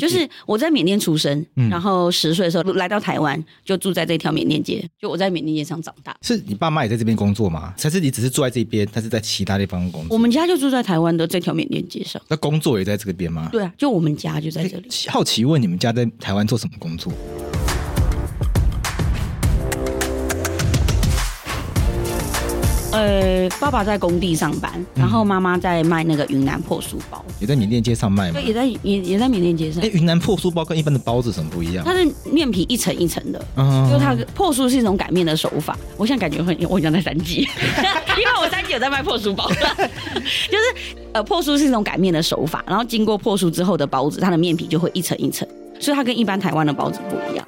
就是我在缅甸出生，嗯、然后十岁的时候来到台湾，就住在这条缅甸街。就我在缅甸街上长大。是你爸妈也在这边工作吗？还是你只是住在这边，他是在其他地方工作？我们家就住在台湾的这条缅甸街上。那工作也在这边吗？对啊，就我们家就在这里。好奇问你们家在台湾做什么工作？呃，爸爸在工地上班，然后妈妈在卖那个云南破书包，也在缅甸街上卖吗？对，也在也也在缅甸街上。哎，云南破书包跟一般的包子什么不一样？它是面皮一层一层的，嗯，就它破书是一种擀面的手法。我现在感觉很，我很像在三级，因为我三级有在卖破书包，就是呃，破书是一种擀面的手法，然后经过破书之后的包子，它的面皮就会一层一层，所以它跟一般台湾的包子不一样。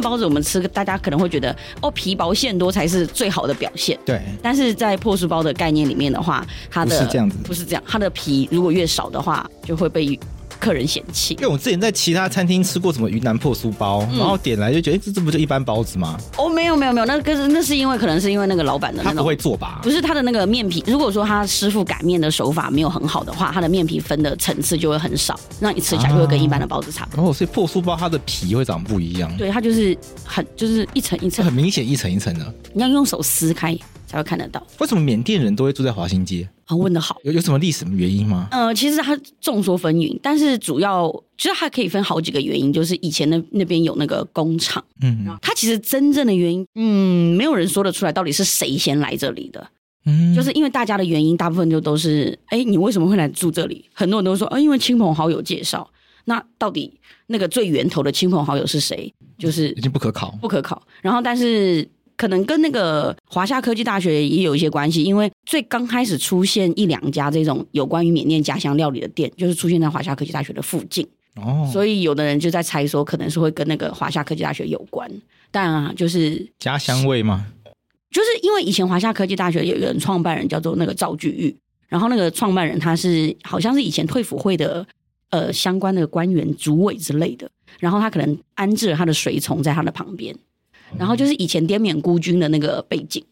的包子，我们吃，大家可能会觉得哦，皮薄馅多才是最好的表现。对，但是在破酥包的概念里面的话，它的不是这样子，不是这样，它的皮如果越少的话，就会被。客人嫌弃，因为我之前在其他餐厅吃过什么云南破酥包，嗯、然后点来就觉得，这这不就一般包子吗？哦，没有没有没有，那个是那是因为可能是因为那个老板的他不会做吧？不是他的那个面皮，如果说他师傅擀面的手法没有很好的话，他的面皮分的层次就会很少，让你吃起来就会跟一般的包子差不多。然后、啊哦、所以破酥包它的皮会长不一样，对，它就是很就是一层一层，很明显一层一层的，你要用手撕开才会看得到。为什么缅甸人都会住在华新街？啊，问得好，有有什么历史原因吗？呃，其实它众说纷纭，但是主要其实它可以分好几个原因，就是以前那那边有那个工厂，嗯，它其实真正的原因，嗯，没有人说得出来到底是谁先来这里的，嗯，就是因为大家的原因，大部分就都是，哎，你为什么会来住这里？很多人都说，啊，因为亲朋好友介绍。那到底那个最源头的亲朋好友是谁？就是已经不可考，不可考。然后，但是。可能跟那个华夏科技大学也有一些关系，因为最刚开始出现一两家这种有关于缅甸家乡料理的店，就是出现在华夏科技大学的附近。哦，所以有的人就在猜说，可能是会跟那个华夏科技大学有关。但啊，就是家乡味嘛？就是因为以前华夏科技大学有一个人创办人叫做那个赵巨玉，然后那个创办人他是好像是以前退辅会的呃相关的官员、主委之类的，然后他可能安置了他的随从在他的旁边。然后就是以前滇缅孤军的那个背景，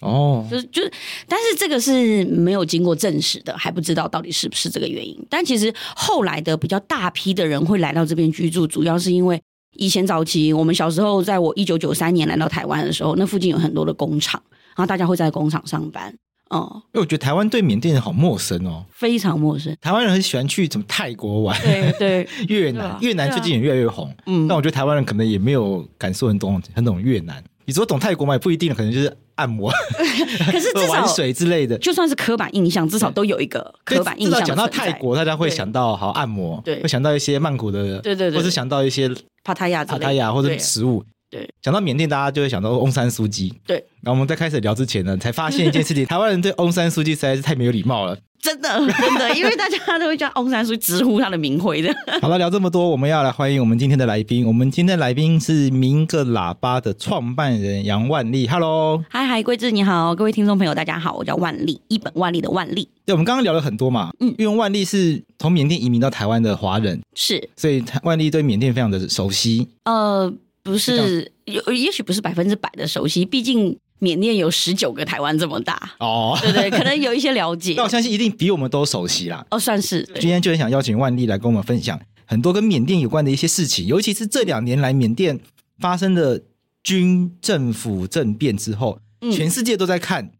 哦，就是就是，但是这个是没有经过证实的，还不知道到底是不是这个原因。但其实后来的比较大批的人会来到这边居住，主要是因为以前早期我们小时候，在我一九九三年来到台湾的时候，那附近有很多的工厂，然后大家会在工厂上班。哦，因为我觉得台湾对缅甸人好陌生哦，非常陌生。台湾人很喜欢去什么泰国玩，对对，越南，越南最近也越来越红。嗯，但我觉得台湾人可能也没有感受很懂很懂越南。你说懂泰国嘛，也不一定，可能就是按摩，可是至少玩水之类的，就算是刻板印象，至少都有一个刻板印象。讲到泰国，大家会想到好按摩，对，会想到一些曼谷的，对对对，或是想到一些帕塔亚、帕塔亚或者食物。对，讲到缅甸，大家就会想到翁山苏姬。对，然后我们在开始聊之前呢，才发现一件事情：台湾人对翁山苏姬实在是太没有礼貌了。真的真的，因为大家都会叫翁山苏直呼他的名讳的。好了，聊这么多，我们要来欢迎我们今天的来宾。我们今天的来宾是明个喇叭的创办人杨万丽。Hello，嗨嗨，桂志你好，各位听众朋友大家好，我叫万丽，一本万利的万利。对，我们刚刚聊了很多嘛，嗯，因为万丽是从缅甸移民到台湾的华人，是，所以万丽对缅甸非常的熟悉。呃，不是，有也许不是百分之百的熟悉，毕竟。缅甸有十九个台湾这么大哦，对对，可能有一些了解。那我相信一定比我们都熟悉啦。哦，算是。今天就很想邀请万丽来跟我们分享很多跟缅甸有关的一些事情，尤其是这两年来缅甸发生的军政府政变之后，嗯、全世界都在看，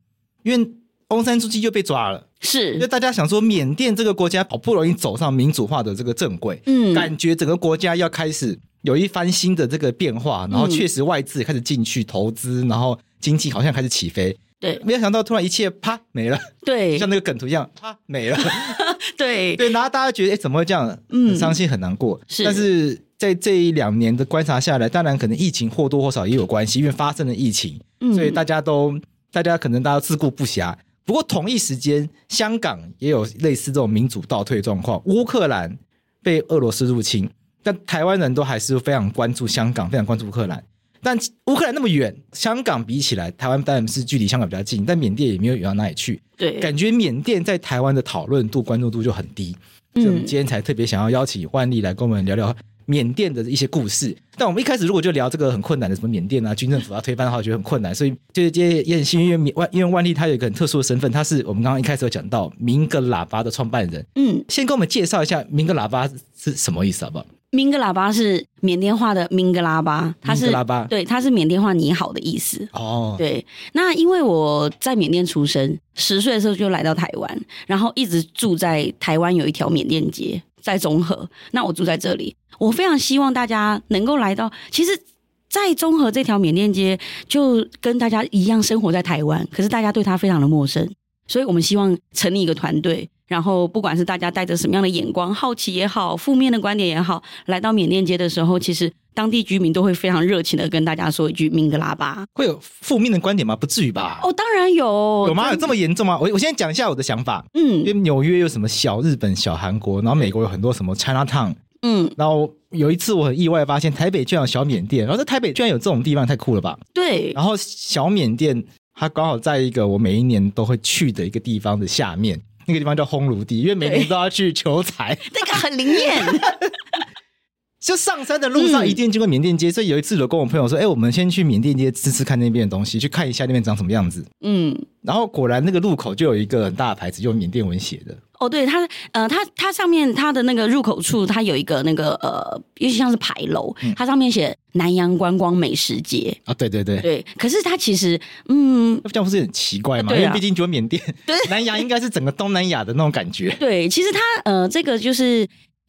因为翁山苏姬就被抓了，是，因为大家想说缅甸这个国家好不容易走上民主化的这个正轨，嗯，感觉整个国家要开始有一番新的这个变化，然后确实外资也开始进去投资，然后。经济好像开始起飞，对，没有想到突然一切啪没了，对，像那个梗图一样啪没了，对。对，然后大家觉得哎怎么会这样，嗯，很伤心很难过，是，但是在这一两年的观察下来，当然可能疫情或多或少也有关系，因为发生了疫情，嗯，所以大家都大家可能大家自顾不暇。不过同一时间，香港也有类似这种民主倒退状况，乌克兰被俄罗斯入侵，但台湾人都还是非常关注香港，非常关注乌克兰。但乌克兰那么远，香港比起来，台湾当然是距离香港比较近，但缅甸也没有远到哪里去。对，感觉缅甸在台湾的讨论度、关注度就很低。所以我们今天才特别想要邀请万丽来跟我们聊聊缅甸的一些故事。但我们一开始如果就聊这个很困难的什么缅甸啊，军政府要推翻的话，我觉得很困难。所以就是今天也很幸运，因为万因为万丽她有一个很特殊的身份，她是我们刚刚一开始有讲到明个喇叭的创办人。嗯，先跟我们介绍一下明个喇叭是什么意思好不好？明格喇叭是缅甸话的明格喇叭，它是对，它是缅甸话你好的意思。哦，对。那因为我在缅甸出生，十岁的时候就来到台湾，然后一直住在台湾有一条缅甸街在中和。那我住在这里，我非常希望大家能够来到。其实，在中和这条缅甸街，就跟大家一样生活在台湾，可是大家对它非常的陌生，所以我们希望成立一个团队。然后，不管是大家带着什么样的眼光，好奇也好，负面的观点也好，来到缅甸街的时候，其实当地居民都会非常热情的跟大家说一句“明格拉巴”。会有负面的观点吗？不至于吧？哦，当然有。有吗？有这么严重吗？我我先讲一下我的想法。嗯，因为纽约有什么小日本、小韩国，然后美国有很多什么 Chinatown。嗯，然后有一次我很意外发现台北居然有小缅甸，然后在台北居然有这种地方，太酷了吧？对。然后小缅甸它刚好在一个我每一年都会去的一个地方的下面。那个地方叫烘炉地，因为每年都要去求财，那个很灵验。就上山的路上一定经过缅甸街，嗯、所以有一次我跟我朋友说：“哎、欸，我们先去缅甸街吃吃看那边的东西，去看一下那边长什么样子。”嗯，然后果然那个路口就有一个很大的牌子，用缅甸文写的。哦，对，它呃，它它上面它的那个入口处，它有一个那个呃，尤其像是牌楼，它上面写南洋观光美食街啊、哦，对对对对。可是它其实嗯，这样不是很奇怪吗？啊、因为毕竟就缅甸，对，南洋应该是整个东南亚的那种感觉。对，其实它呃，这个就是。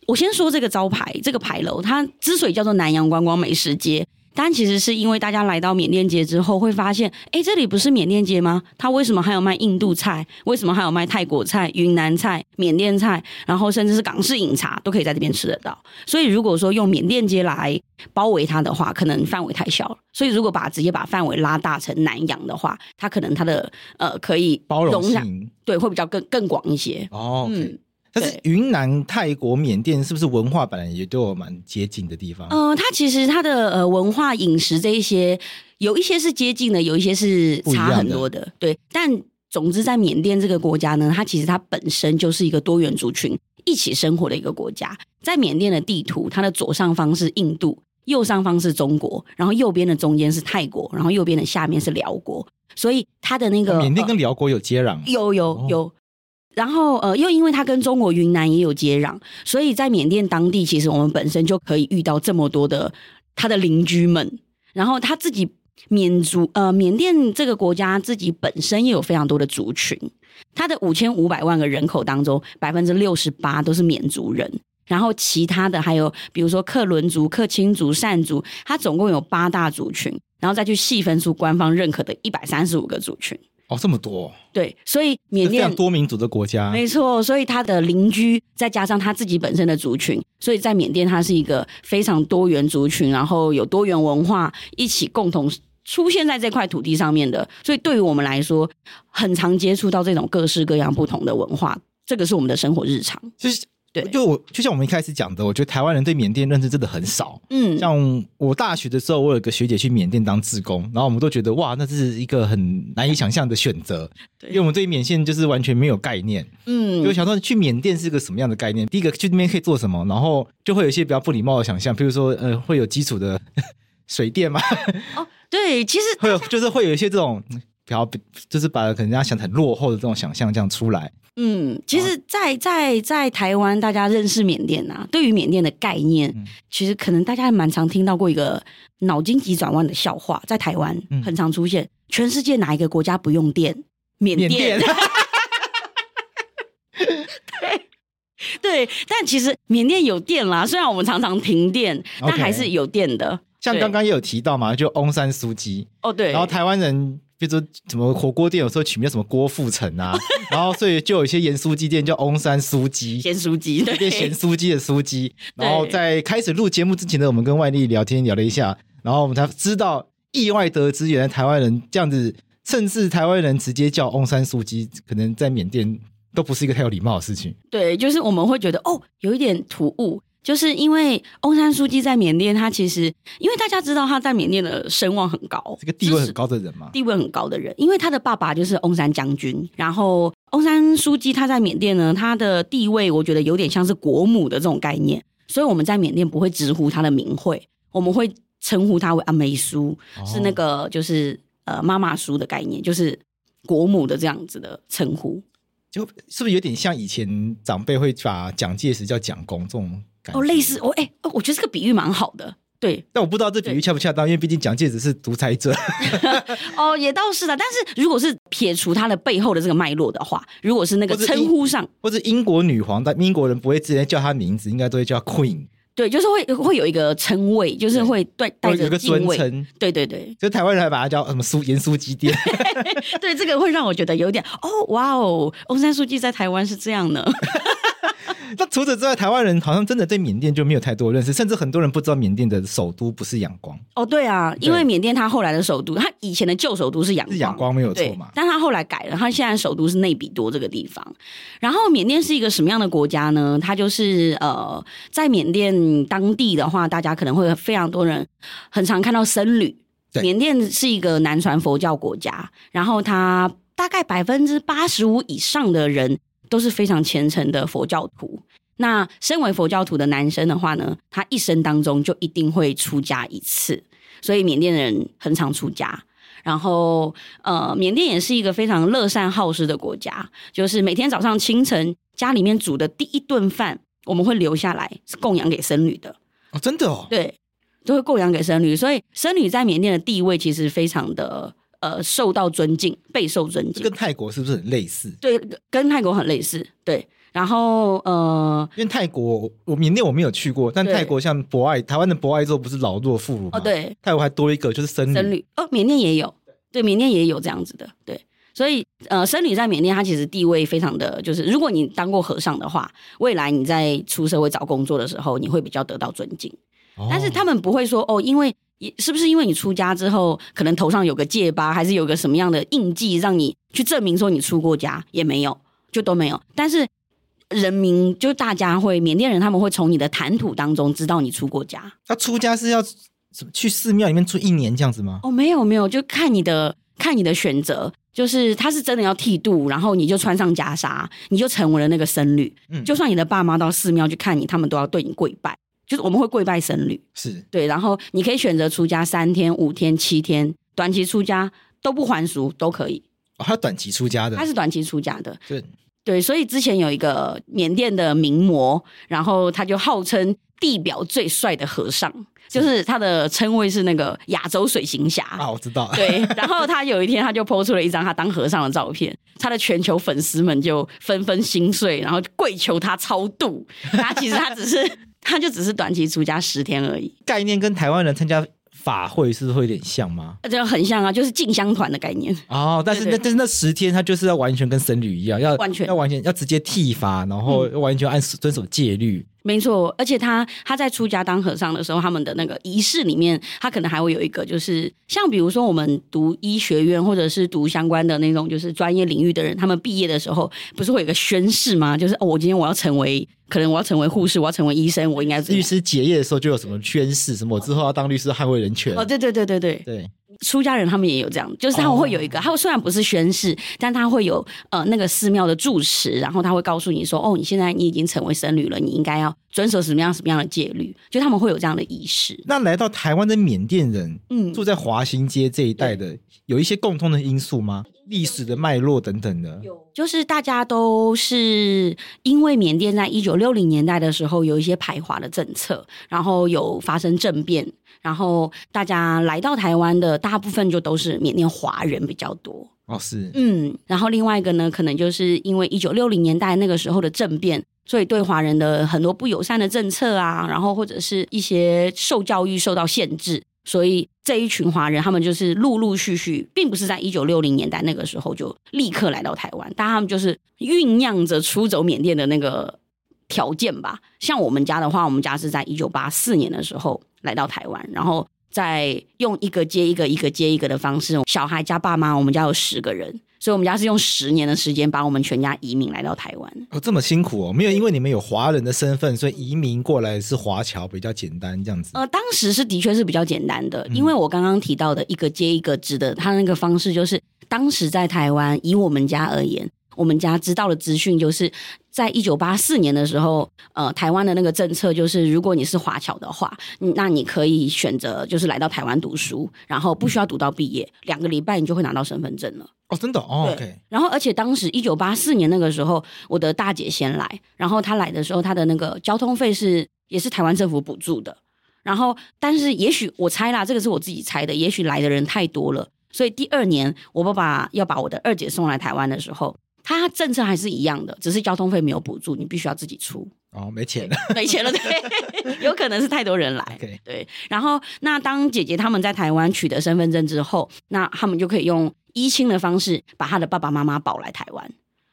我先说这个招牌，这个牌楼，它之所以叫做南洋观光美食街，但其实是因为大家来到缅甸街之后，会发现，哎，这里不是缅甸街吗？它为什么还有卖印度菜？为什么还有卖泰国菜、云南菜、缅甸菜？然后甚至是港式饮茶都可以在这边吃得到。所以如果说用缅甸街来包围它的话，可能范围太小了。所以如果把直接把范围拉大成南洋的话，它可能它的呃可以包容性对会比较更更广一些。哦。云南、泰国、缅甸是不是文化本来也都有蛮接近的地方？嗯、呃，它其实它的呃文化、饮食这一些，有一些是接近的，有一些是差很多的。对，但总之在缅甸这个国家呢，它其实它本身就是一个多元族群一起生活的一个国家。在缅甸的地图，它的左上方是印度，右上方是中国，然后右边的中间是泰国，然后右边的下面是辽国。所以它的那个缅甸跟辽国有接壤，有有有。然后，呃，又因为它跟中国云南也有接壤，所以在缅甸当地，其实我们本身就可以遇到这么多的他的邻居们。然后他自己缅族，呃，缅甸这个国家自己本身也有非常多的族群。它的五千五百万个人口当中，百分之六十八都是缅族人。然后其他的还有，比如说克伦族、克钦族、善族，它总共有八大族群，然后再去细分出官方认可的一百三十五个族群。哦，这么多，对，所以缅甸多民族的国家，没错，所以他的邻居再加上他自己本身的族群，所以在缅甸它是一个非常多元族群，然后有多元文化一起共同出现在这块土地上面的，所以对于我们来说，很常接触到这种各式各样不同的文化这个是我们的生活日常。就是对，就我就像我们一开始讲的，我觉得台湾人对缅甸认知真的很少。嗯，像我大学的时候，我有个学姐去缅甸当志工，然后我们都觉得哇，那是一个很难以想象的选择，因为我们对缅甸就是完全没有概念。嗯，就想说去缅甸是个什么样的概念？第一个去那边可以做什么？然后就会有一些比较不礼貌的想象，比如说呃，会有基础的 水电吗？哦，对，其实 会有，就是会有一些这种比较，就是把可能人家想很落后的这种想象这样出来。嗯，其实在，在在在台湾，大家认识缅甸啊，对于缅甸的概念，嗯、其实可能大家还蛮常听到过一个脑筋急转弯的笑话，在台湾很常出现。嗯、全世界哪一个国家不用电？缅甸。对对，但其实缅甸有电啦，虽然我们常常停电，但还是有电的。像刚刚也有提到嘛，就翁山苏姬哦，对，然后台湾人。比如说什么火锅店有时候取名叫什么郭富城啊，然后所以就有一些盐酥鸡店叫翁山酥鸡，咸酥鸡，对，咸酥鸡的酥鸡。然后在开始录节目之前呢，我们跟万丽聊天聊了一下，然后我们才知道，意外得知原来台湾人这样子，甚至台湾人直接叫翁山酥鸡，可能在缅甸都不是一个太有礼貌的事情。对，就是我们会觉得哦，有一点突兀。就是因为翁山书记在缅甸，他其实因为大家知道他在缅甸的声望很高，这个地位很高的人嘛，地位很高的人，因为他的爸爸就是翁山将军，然后翁山书记他在缅甸呢，他的地位我觉得有点像是国母的这种概念，所以我们在缅甸不会直呼他的名讳，我们会称呼他为阿梅苏，哦、是那个就是呃妈妈苏的概念，就是国母的这样子的称呼，就是不是有点像以前长辈会把蒋介石叫蒋公这种？哦，类似哦，哎、我觉得这个比喻蛮好的，对。但我不知道这比喻恰不恰当，因为毕竟蒋介石是独裁者。哦，也倒是的。但是如果是撇除他的背后的这个脉络的话，如果是那个称呼上，或者英国女皇，但英国人不会直接叫她名字，应该都会叫 Queen。对，就是会会有一个称谓，就是会对带着敬畏。对对对，就台湾人还把它叫什么苏盐酥鸡店。对，这个会让我觉得有点哦，哇哦，翁山书记在台湾是这样呢。那除此之外，台湾人好像真的对缅甸就没有太多认识，甚至很多人不知道缅甸的首都不是仰光。哦，对啊，因为缅甸它后来的首都，它以前的旧首都是仰光，是仰光没有错嘛？但它后来改了，它现在首都是内比多这个地方。然后缅甸是一个什么样的国家呢？它就是呃，在缅甸当地的话，大家可能会非常多人很常看到僧侣。缅甸是一个南传佛教国家，然后它大概百分之八十五以上的人。都是非常虔诚的佛教徒。那身为佛教徒的男生的话呢，他一生当中就一定会出家一次，所以缅甸人很常出家。然后，呃，缅甸也是一个非常乐善好施的国家，就是每天早上清晨家里面煮的第一顿饭，我们会留下来是供养给僧侣的。哦，真的哦？对，都会供养给僧侣，所以僧侣在缅甸的地位其实非常的。呃，受到尊敬，备受尊敬，跟泰国是不是很类似？对，跟泰国很类似。对，然后呃，因为泰国我缅甸我没有去过，但泰国像博爱，台湾的博爱之后不是老弱妇孺吗？哦，对，泰国还多一个就是僧侣。僧侣哦，缅甸也有，对，缅甸也有这样子的，对。所以呃，僧侣在缅甸，他其实地位非常的，就是如果你当过和尚的话，未来你在出社会找工作的时候，你会比较得到尊敬。哦，但是他们不会说哦，因为。是不是因为你出家之后，可能头上有个戒疤，还是有个什么样的印记，让你去证明说你出过家？也没有，就都没有。但是人民就大家会，缅甸人他们会从你的谈吐当中知道你出过家。他出家是要去寺庙里面住一年这样子吗？哦，没有没有，就看你的看你的选择，就是他是真的要剃度，然后你就穿上袈裟，你就成为了那个僧侣。嗯，就算你的爸妈到寺庙去看你，他们都要对你跪拜。就是我们会跪拜僧侣，是对，然后你可以选择出家三天、五天、七天，短期出家都不还俗都可以。哦，他短期出家的，他是短期出家的，对对，所以之前有一个缅甸的名模，然后他就号称地表最帅的和尚，就是他的称谓是那个亚洲水行侠啊，我知道。对，然后他有一天他就 po 出了一张他当和尚的照片，他的全球粉丝们就纷纷心碎，然后跪求他超度。他其实他只是。他就只是短期出家十天而已，概念跟台湾人参加法会是会有点像吗？这很像啊，就是进香团的概念。哦。但是那但是那十天他就是要完全跟僧侣一样，要完全。要完全要直接剃发，然后完全按遵守戒律，没错，而且他他在出家当和尚的时候，他们的那个仪式里面，他可能还会有一个，就是像比如说我们读医学院或者是读相关的那种就是专业领域的人，他们毕业的时候不是会有一个宣誓吗？就是哦，我今天我要成为，可能我要成为护士，我要成为医生，我应该是律师结业的时候就有什么宣誓，什么我之后要当律师捍卫人权。哦，对对对对对对。出家人他们也有这样，就是他们会有一个，他虽然不是宣誓，但他会有呃那个寺庙的住持，然后他会告诉你说，哦，你现在你已经成为僧侣了，你应该要遵守什么样什么样的戒律，就他们会有这样的仪式。那来到台湾的缅甸人，嗯，住在华新街这一带的，有一些共通的因素吗？历史的脉络等等的，有，就是大家都是因为缅甸在一九六零年代的时候有一些排华的政策，然后有发生政变。然后大家来到台湾的大部分就都是缅甸华人比较多哦，是。嗯，然后另外一个呢，可能就是因为一九六零年代那个时候的政变，所以对华人的很多不友善的政策啊，然后或者是一些受教育受到限制，所以这一群华人他们就是陆陆续续，并不是在一九六零年代那个时候就立刻来到台湾，但他们就是酝酿着出走缅甸的那个条件吧。像我们家的话，我们家是在一九八四年的时候。来到台湾，然后再用一个接一个、一个接一个的方式，小孩加爸妈，我们家有十个人，所以我们家是用十年的时间把我们全家移民来到台湾。哦，这么辛苦哦！没有因为你们有华人的身份，所以移民过来是华侨比较简单这样子。呃，当时是的确是比较简单的，因为我刚刚提到的一个接一个制的，他那个方式就是当时在台湾，以我们家而言。我们家知道的资讯就是，在一九八四年的时候，呃，台湾的那个政策就是，如果你是华侨的话，那你可以选择就是来到台湾读书，然后不需要读到毕业，两个礼拜你就会拿到身份证了。哦，真的哦，OK。然后，而且当时一九八四年那个时候，我的大姐先来，然后她来的时候，她的那个交通费是也是台湾政府补助的。然后，但是也许我猜啦，这个是我自己猜的，也许来的人太多了，所以第二年我爸爸要把我的二姐送来台湾的时候。他政策还是一样的，只是交通费没有补助，你必须要自己出。哦，没钱了，没钱了，对，有可能是太多人来。对。然后，那当姐姐他们在台湾取得身份证之后，那他们就可以用依亲的方式把他的爸爸妈妈保来台湾。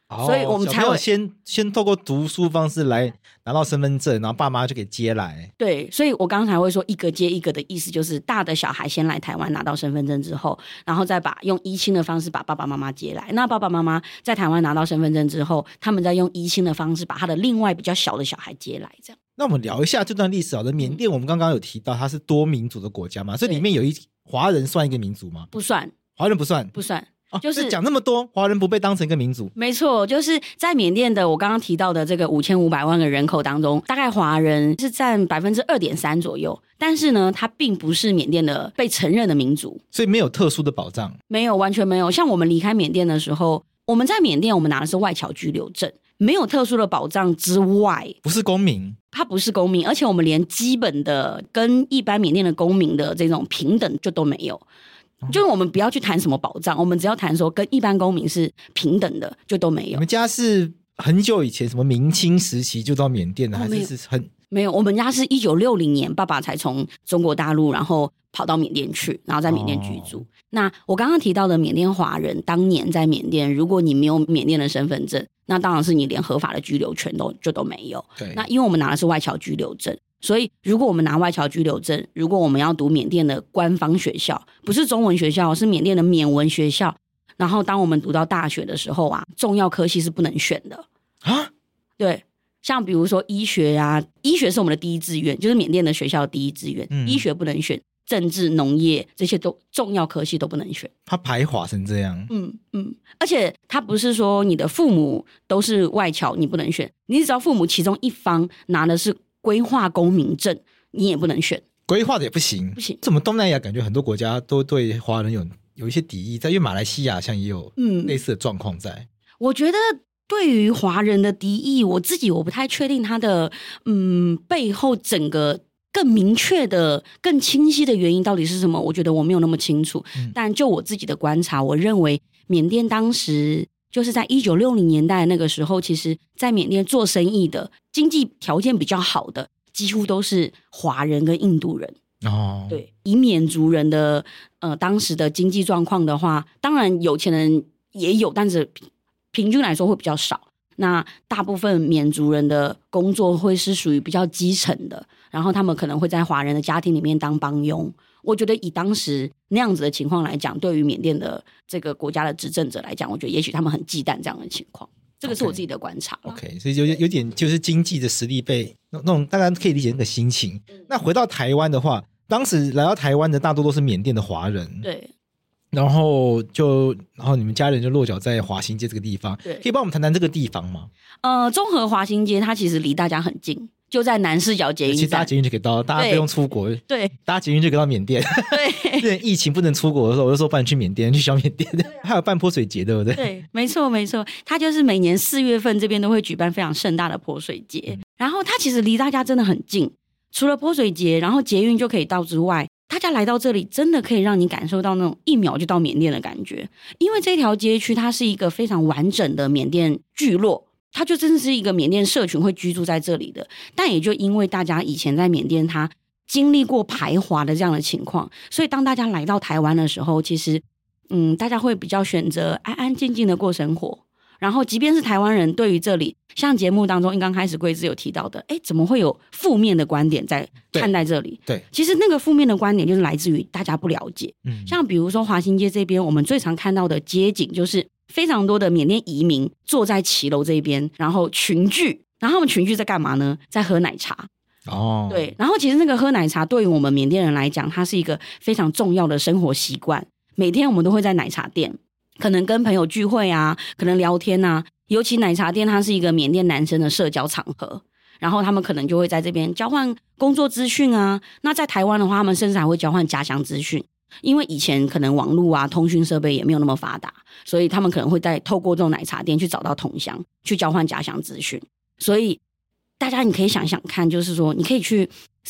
哦，所以我们才会先先透过读书方式来拿到身份证，然后爸妈就给接来。对，所以我刚才会说一个接一个的意思，就是大的小孩先来台湾拿到身份证之后，然后再把用依亲的方式把爸爸妈妈接来。那爸爸妈妈在台湾拿到身份证之后，他们再用依亲的方式把他的另外比较小的小孩接来。这样。那我们聊一下这段历史好的缅甸，我们刚刚有提到它是多民族的国家嘛？这里面有一华人算一个民族吗？不算，华人不算，不算。就是讲那么多，华人不被当成一个民族。没错，就是在缅甸的我刚刚提到的这个五千五百万个人口当中，大概华人是占百分之二点三左右。但是呢，它并不是缅甸的被承认的民族，所以没有特殊的保障。没有，完全没有。像我们离开缅甸的时候，我们在缅甸，我们拿的是外侨居留证，没有特殊的保障之外，不是公民，他不是公民，而且我们连基本的跟一般缅甸的公民的这种平等就都没有。就是我们不要去谈什么保障，我们只要谈说跟一般公民是平等的，就都没有。你们家是很久以前什么明清时期就到缅甸的，还是是很没有？我们家是一九六零年，爸爸才从中国大陆然后跑到缅甸去，然后在缅甸居住。哦、那我刚刚提到的缅甸华人，当年在缅甸，如果你没有缅甸的身份证，那当然是你连合法的居留权都就都没有。对，那因为我们拿的是外侨居留证。所以，如果我们拿外侨居留证，如果我们要读缅甸的官方学校，不是中文学校，是缅甸的缅文学校。然后，当我们读到大学的时候啊，重要科系是不能选的啊。对，像比如说医学呀、啊，医学是我们的第一志愿，就是缅甸的学校的第一志愿。嗯、医学不能选，政治、农业这些都重要科系都不能选。他排华成这样。嗯嗯，而且他不是说你的父母都是外侨，你不能选。你只要父母其中一方拿的是。规划公民证，你也不能选，规划的也不行，不行。怎么东南亚感觉很多国家都对华人有有一些敌意，在因为马来西亚像也有嗯类似的状况在。嗯、我觉得对于华人的敌意，我自己我不太确定他的嗯背后整个更明确的、更清晰的原因到底是什么？我觉得我没有那么清楚。嗯、但就我自己的观察，我认为缅甸当时。就是在一九六零年代那个时候，其实，在缅甸做生意的经济条件比较好的，几乎都是华人跟印度人。哦，对，以缅族人的呃当时的经济状况的话，当然有钱人也有，但是平均来说会比较少。那大部分缅族人的工作会是属于比较基层的，然后他们可能会在华人的家庭里面当帮佣。我觉得以当时那样子的情况来讲，对于缅甸的这个国家的执政者来讲，我觉得也许他们很忌惮这样的情况。这个是我自己的观察。OK，, okay 所以有有点就是经济的实力被那那种，大家可以理解那个心情。嗯、那回到台湾的话，当时来到台湾的大多都是缅甸的华人。对。然后就，然后你们家人就落脚在华新街这个地方。对，可以帮我们谈谈这个地方吗？呃，综合华新街它其实离大家很近，就在南市角捷运站。其实搭捷运就可以到，大家不用出国。对，搭捷运就可以到缅甸。对，对，疫情不能出国的时候，我就说帮你去缅甸，去小缅甸。还有办泼水节，对不对？对，没错没错，它就是每年四月份这边都会举办非常盛大的泼水节。嗯、然后它其实离大家真的很近，除了泼水节，然后捷运就可以到之外。大家来到这里，真的可以让你感受到那种一秒就到缅甸的感觉，因为这条街区它是一个非常完整的缅甸聚落，它就真的是一个缅甸社群会居住在这里的。但也就因为大家以前在缅甸，他经历过排华的这样的情况，所以当大家来到台湾的时候，其实，嗯，大家会比较选择安安静静的过生活。然后，即便是台湾人，对于这里，像节目当中一，刚开始桂枝有提到的，哎，怎么会有负面的观点在看待这里？对，对，其实那个负面的观点就是来自于大家不了解。嗯，像比如说华新街这边，我们最常看到的街景就是非常多的缅甸移民坐在骑楼这边，然后群聚，然后他们群聚在干嘛呢？在喝奶茶。哦，对，然后其实那个喝奶茶对于我们缅甸人来讲，它是一个非常重要的生活习惯，每天我们都会在奶茶店。可能跟朋友聚会啊，可能聊天啊，尤其奶茶店，它是一个缅甸男生的社交场合，然后他们可能就会在这边交换工作资讯啊。那在台湾的话，他们甚至还会交换家乡资讯，因为以前可能网络啊、通讯设备也没有那么发达，所以他们可能会在透过这种奶茶店去找到同乡，去交换家乡资讯。所以大家你可以想想看，就是说你可以去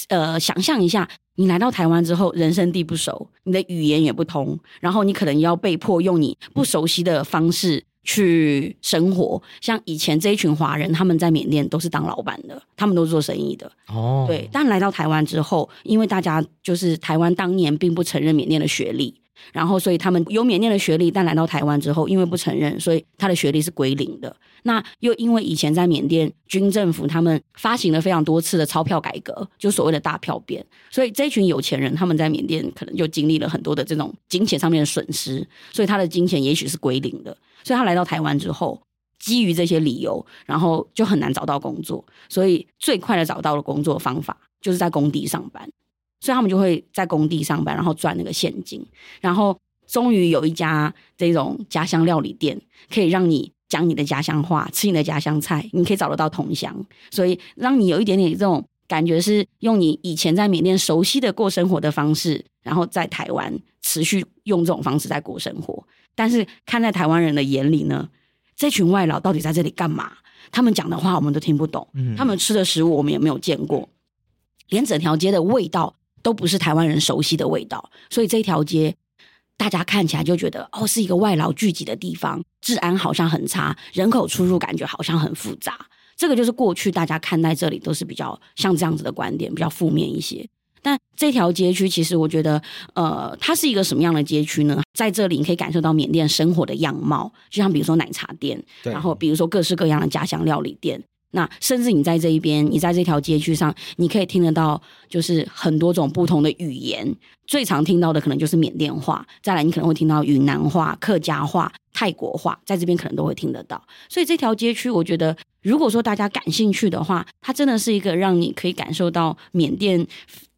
呃想象一下。你来到台湾之后，人生地不熟，你的语言也不通，然后你可能要被迫用你不熟悉的方式去生活。像以前这一群华人，他们在缅甸都是当老板的，他们都是做生意的。哦，对。但来到台湾之后，因为大家就是台湾当年并不承认缅甸的学历。然后，所以他们有缅甸的学历，但来到台湾之后，因为不承认，所以他的学历是归零的。那又因为以前在缅甸军政府他们发行了非常多次的钞票改革，就所谓的大票变，所以这群有钱人他们在缅甸可能就经历了很多的这种金钱上面的损失，所以他的金钱也许是归零的。所以他来到台湾之后，基于这些理由，然后就很难找到工作，所以最快的找到的工作方法就是在工地上班。所以他们就会在工地上班，然后赚那个现金，然后终于有一家这种家乡料理店，可以让你讲你的家乡话，吃你的家乡菜，你可以找得到同乡，所以让你有一点点这种感觉，是用你以前在缅甸熟悉的过生活的方式，然后在台湾持续用这种方式在过生活。但是看在台湾人的眼里呢，这群外劳到底在这里干嘛？他们讲的话我们都听不懂，他们吃的食物我们也没有见过，连整条街的味道。都不是台湾人熟悉的味道，所以这条街大家看起来就觉得哦，是一个外劳聚集的地方，治安好像很差，人口出入感觉好像很复杂。这个就是过去大家看待这里都是比较像这样子的观点，比较负面一些。但这条街区其实我觉得，呃，它是一个什么样的街区呢？在这里你可以感受到缅甸生活的样貌，就像比如说奶茶店，然后比如说各式各样的家乡料理店。那甚至你在这一边，你在这条街区上，你可以听得到，就是很多种不同的语言。最常听到的可能就是缅甸话，再来你可能会听到云南话、客家话、泰国话，在这边可能都会听得到。所以这条街区，我觉得如果说大家感兴趣的话，它真的是一个让你可以感受到缅甸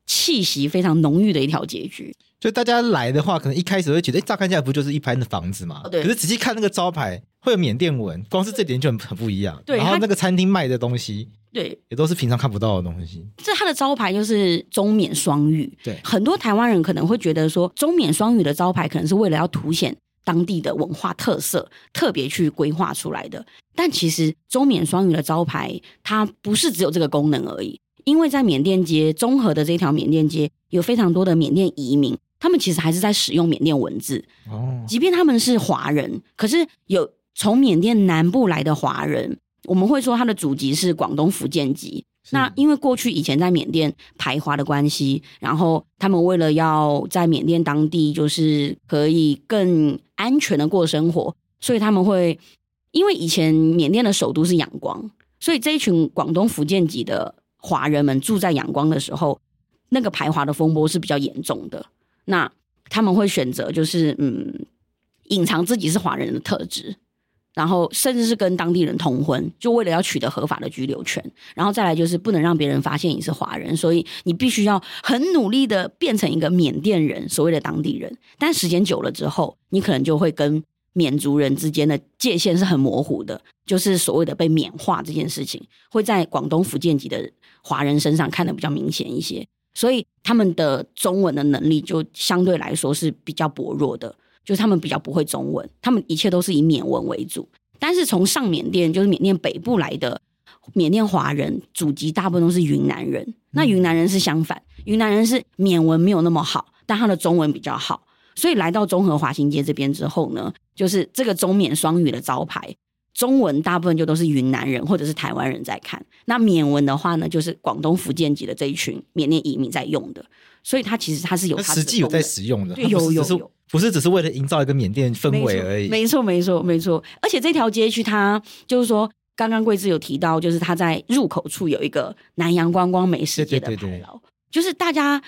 气息非常浓郁的一条街区。就大家来的话，可能一开始会觉得，哎，乍看下来不就是一般的房子嘛？对。可是仔细看那个招牌。会有缅甸文，光是这点就很很不一样。对，然后那个餐厅卖的东西，对，也都是平常看不到的东西。这它的招牌就是中缅双语。对，很多台湾人可能会觉得说，中缅双语的招牌可能是为了要凸显当地的文化特色，特别去规划出来的。但其实中缅双语的招牌，它不是只有这个功能而已。因为在缅甸街，综合的这条缅甸街有非常多的缅甸移民，他们其实还是在使用缅甸文字。哦，即便他们是华人，可是有。从缅甸南部来的华人，我们会说他的祖籍是广东福建籍。那因为过去以前在缅甸排华的关系，然后他们为了要在缅甸当地就是可以更安全的过生活，所以他们会因为以前缅甸的首都是仰光，所以这一群广东福建籍的华人们住在仰光的时候，那个排华的风波是比较严重的。那他们会选择就是嗯，隐藏自己是华人的特质。然后甚至是跟当地人通婚，就为了要取得合法的居留权。然后再来就是不能让别人发现你是华人，所以你必须要很努力的变成一个缅甸人，所谓的当地人。但时间久了之后，你可能就会跟缅族人之间的界限是很模糊的，就是所谓的被缅化这件事情，会在广东福建籍的华人身上看得比较明显一些。所以他们的中文的能力就相对来说是比较薄弱的。就是他们比较不会中文，他们一切都是以缅文为主。但是从上缅甸，就是缅甸北部来的缅甸华人，祖籍大部分都是云南人。那云南人是相反，云南人是缅文没有那么好，但他的中文比较好。所以来到中和华新街这边之后呢，就是这个中缅双语的招牌，中文大部分就都是云南人或者是台湾人在看。那缅文的话呢，就是广东福建籍的这一群缅甸移民在用的。所以它其实它是有它的，实际有在使用的，有有有。不是只是为了营造一个缅甸氛围而已。没错，没错，没错。而且这条街区，它就是说，刚刚贵智有提到，就是它在入口处有一个南洋观光美食街的牌楼，对对对对，就是大家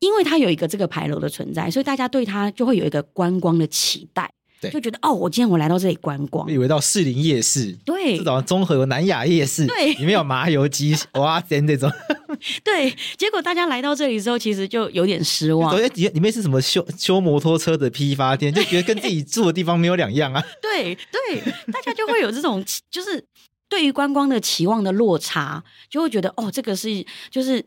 因为它有一个这个牌楼的存在，所以大家对它就会有一个观光的期待。对，就觉得哦，我今天我来到这里观光，以为到士林夜市，对，至少综合有南雅夜市，对，里面有麻油鸡、蚵仔煎这种，对。结果大家来到这里之后，其实就有点失望。昨天里里面是什么修修摩托车的批发店，就觉得跟自己住的地方没有两样啊。对对，大家就会有这种 就是对于观光的期望的落差，就会觉得哦，这个是就是。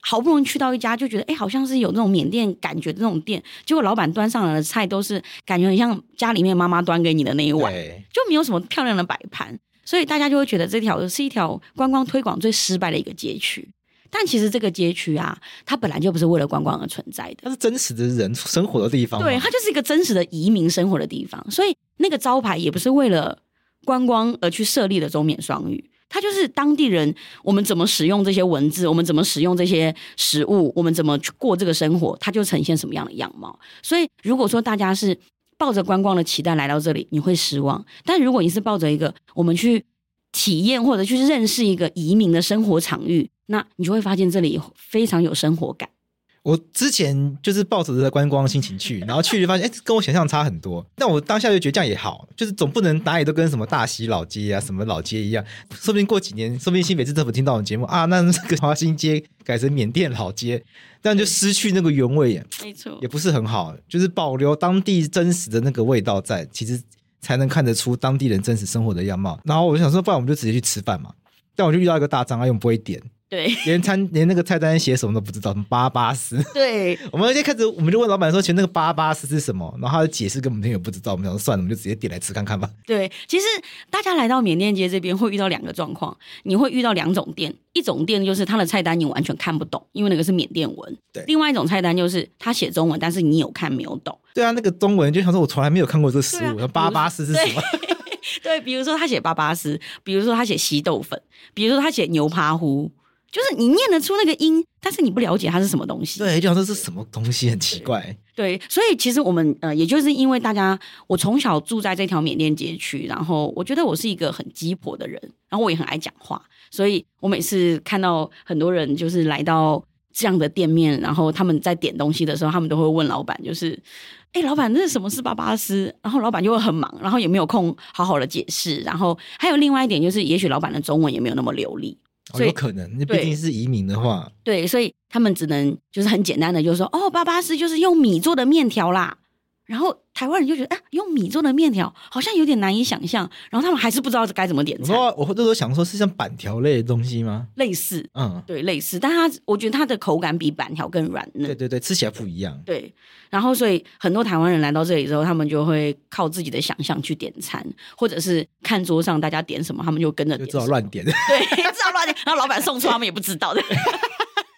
好不容易去到一家，就觉得哎，好像是有那种缅甸感觉的那种店，结果老板端上来的菜都是感觉很像家里面妈妈端给你的那一碗，就没有什么漂亮的摆盘，所以大家就会觉得这条是一条观光推广最失败的一个街区。但其实这个街区啊，它本来就不是为了观光而存在的，它是真实的人生活的地方，对，它就是一个真实的移民生活的地方，所以那个招牌也不是为了观光而去设立的中缅双语。它就是当地人，我们怎么使用这些文字，我们怎么使用这些食物，我们怎么去过这个生活，它就呈现什么样的样貌。所以，如果说大家是抱着观光的期待来到这里，你会失望；但如果你是抱着一个我们去体验或者去认识一个移民的生活场域，那你就会发现这里非常有生活感。我之前就是抱着在观光的心情去，然后去就发现，哎，跟我想象差很多。那我当下就觉得这样也好，就是总不能哪里都跟什么大溪老街啊、什么老街一样。说不定过几年，说不定新北市政府听到我们节目啊，那这个华新街改成缅甸老街，这样就失去那个原味，没错，也不是很好。就是保留当地真实的那个味道在，其实才能看得出当地人真实生活的样貌。然后我就想说，不然我们就直接去吃饭嘛。但我就遇到一个大障碍，我们不会点。对，连餐连那个菜单写什么都不知道，什么巴巴斯。对，我们先开始，我们就问老板说：“其实那个巴巴斯是什么？”然后他的解释跟我们听也不知道。我们想说算了，我们就直接点来吃看看吧。对，其实大家来到缅甸街这边会遇到两个状况，你会遇到两种店，一种店就是它的菜单你完全看不懂，因为那个是缅甸文。对，另外一种菜单就是他写中文，但是你有看没有懂。对啊，那个中文就想说，我从来没有看过这个食物，啊、巴巴斯是什么？对，对，比如说他写巴巴斯，比如说他写稀豆粉，比如说他写牛扒糊。就是你念得出那个音，但是你不了解它是什么东西。对，就好像这是什么东西，很奇怪。对，所以其实我们呃，也就是因为大家，我从小住在这条缅甸街区，然后我觉得我是一个很鸡婆的人，然后我也很爱讲话，所以我每次看到很多人就是来到这样的店面，然后他们在点东西的时候，他们都会问老板，就是，哎，老板，那是什么是巴巴斯？然后老板就会很忙，然后也没有空好好的解释。然后还有另外一点就是，也许老板的中文也没有那么流利。哦、有可能，那毕竟是移民的话，对，所以他们只能就是很简单的，就是说，哦，巴巴斯就是用米做的面条啦。然后台湾人就觉得，哎，用米做的面条好像有点难以想象。然后他们还是不知道该怎么点菜。我我那时候想说，是像板条类的东西吗？类似，嗯，对，类似。但它，我觉得它的口感比板条更软嫩。对对对，吃起来不一样。对。然后，所以很多台湾人来到这里之后，他们就会靠自己的想象去点餐，或者是看桌上大家点什么，他们就跟着点，就知道乱点。对，知道乱点。然后老板送出，他们也不知道的。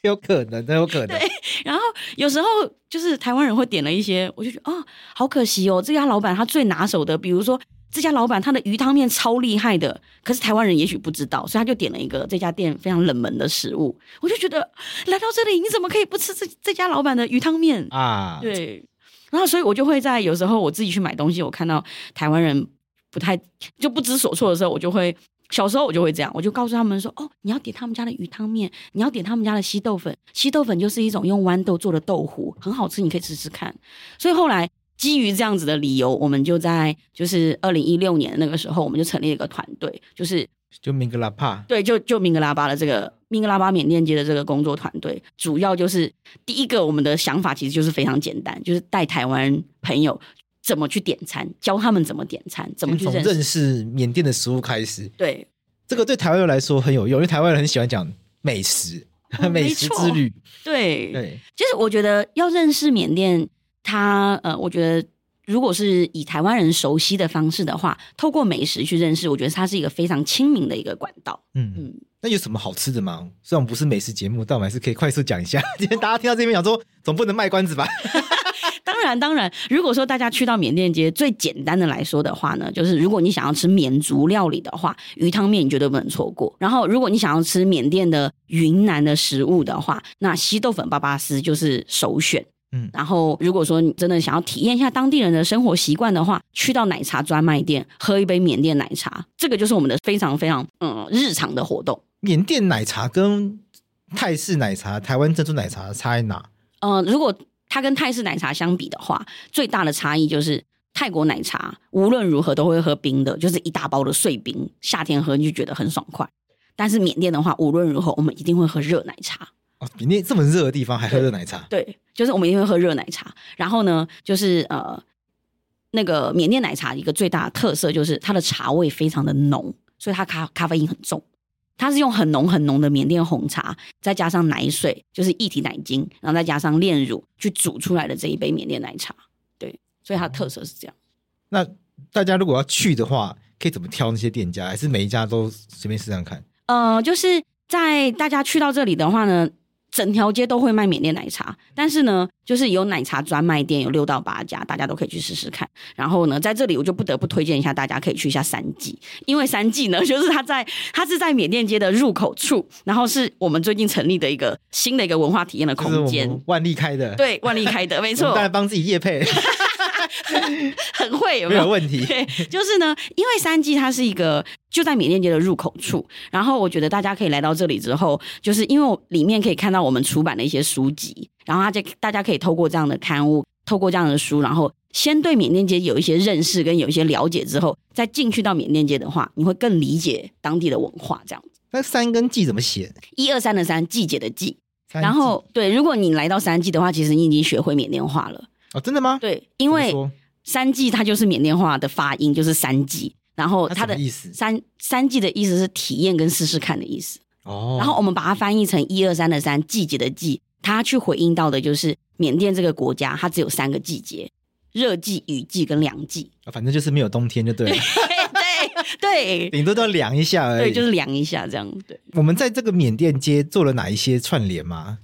有可能，真有可能。对，然后有时候就是台湾人会点了一些，我就觉得啊、哦，好可惜哦。这家老板他最拿手的，比如说这家老板他的鱼汤面超厉害的，可是台湾人也许不知道，所以他就点了一个这家店非常冷门的食物。我就觉得来到这里，你怎么可以不吃这这家老板的鱼汤面啊？对。然后所以我就会在有时候我自己去买东西，我看到台湾人不太就不知所措的时候，我就会小时候我就会这样，我就告诉他们说：“哦，你要点他们家的鱼汤面，你要点他们家的稀豆粉。稀豆粉就是一种用豌豆做的豆糊，很好吃，你可以试试看。”所以后来基于这样子的理由，我们就在就是二零一六年那个时候，我们就成立了一个团队，就是。就明格拉帕，对，就就明格拉巴的这个明格拉巴缅甸街的这个工作团队，主要就是第一个，我们的想法其实就是非常简单，就是带台湾朋友怎么去点餐，教他们怎么点餐，怎么去认识，认识缅甸的食物开始。对，这个对台湾人来说很有用，因为台湾人很喜欢讲美食，哦、美食之旅。对对，其实我觉得要认识缅甸，他呃，我觉得。如果是以台湾人熟悉的方式的话，透过美食去认识，我觉得它是一个非常亲民的一个管道。嗯嗯，那有什么好吃的吗？虽然不是美食节目，但我们还是可以快速讲一下。今天大家听到这边讲说，总不能卖关子吧？当然当然，如果说大家去到缅甸街，最简单的来说的话呢，就是如果你想要吃缅族料理的话，鱼汤面你绝对不能错过。然后，如果你想要吃缅甸的云南的食物的话，那稀豆粉巴巴丝就是首选。嗯，然后如果说你真的想要体验一下当地人的生活习惯的话，去到奶茶专卖店喝一杯缅甸奶茶，这个就是我们的非常非常嗯日常的活动。缅甸奶茶跟泰式奶茶、台湾珍珠奶茶差在哪？呃，如果它跟泰式奶茶相比的话，最大的差异就是泰国奶茶无论如何都会喝冰的，就是一大包的碎冰，夏天喝你就觉得很爽快。但是缅甸的话，无论如何我们一定会喝热奶茶。哦，缅甸这么热的地方还喝热奶茶？对。对就是我们一定会喝热奶茶，然后呢，就是呃，那个缅甸奶茶一个最大的特色就是它的茶味非常的浓，所以它咖咖啡因很重。它是用很浓很浓的缅甸红茶，再加上奶水，就是一体奶精，然后再加上炼乳去煮出来的这一杯缅甸奶茶。对，所以它的特色是这样。那大家如果要去的话，可以怎么挑那些店家？还是每一家都随便试试看？呃，就是在大家去到这里的话呢。整条街都会卖缅甸奶茶，但是呢，就是有奶茶专卖店有六到八家，大家都可以去试试看。然后呢，在这里我就不得不推荐一下，大家可以去一下三季，因为三季呢，就是它在它是在缅甸街的入口处，然后是我们最近成立的一个新的一个文化体验的空间。万丽开的，对，万丽开的，没错。当然帮自己业配。很会有没有？问题。对，就是呢，因为三季它是一个就在缅甸街的入口处，然后我觉得大家可以来到这里之后，就是因为我里面可以看到我们出版的一些书籍，然后大家大家可以透过这样的刊物，透过这样的书，然后先对缅甸街有一些认识跟有一些了解之后，再进去到缅甸街的话，你会更理解当地的文化。这样子。那三跟季怎么写？一二三的三，季节的季。然后对，如果你来到三季的话，其实你已经学会缅甸话了。哦，真的吗？对，因为三季它就是缅甸话的发音，就是三季，然后它的意思三三季的意思是体验跟试试看的意思。哦，然后我们把它翻译成一二三的三，季节的季，它去回应到的就是缅甸这个国家，它只有三个季节：热季、雨季跟凉季。反正就是没有冬天就对了。对，顶多都要凉一下而已。对，就是凉一下这样。对，我们在这个缅甸街做了哪一些串联吗？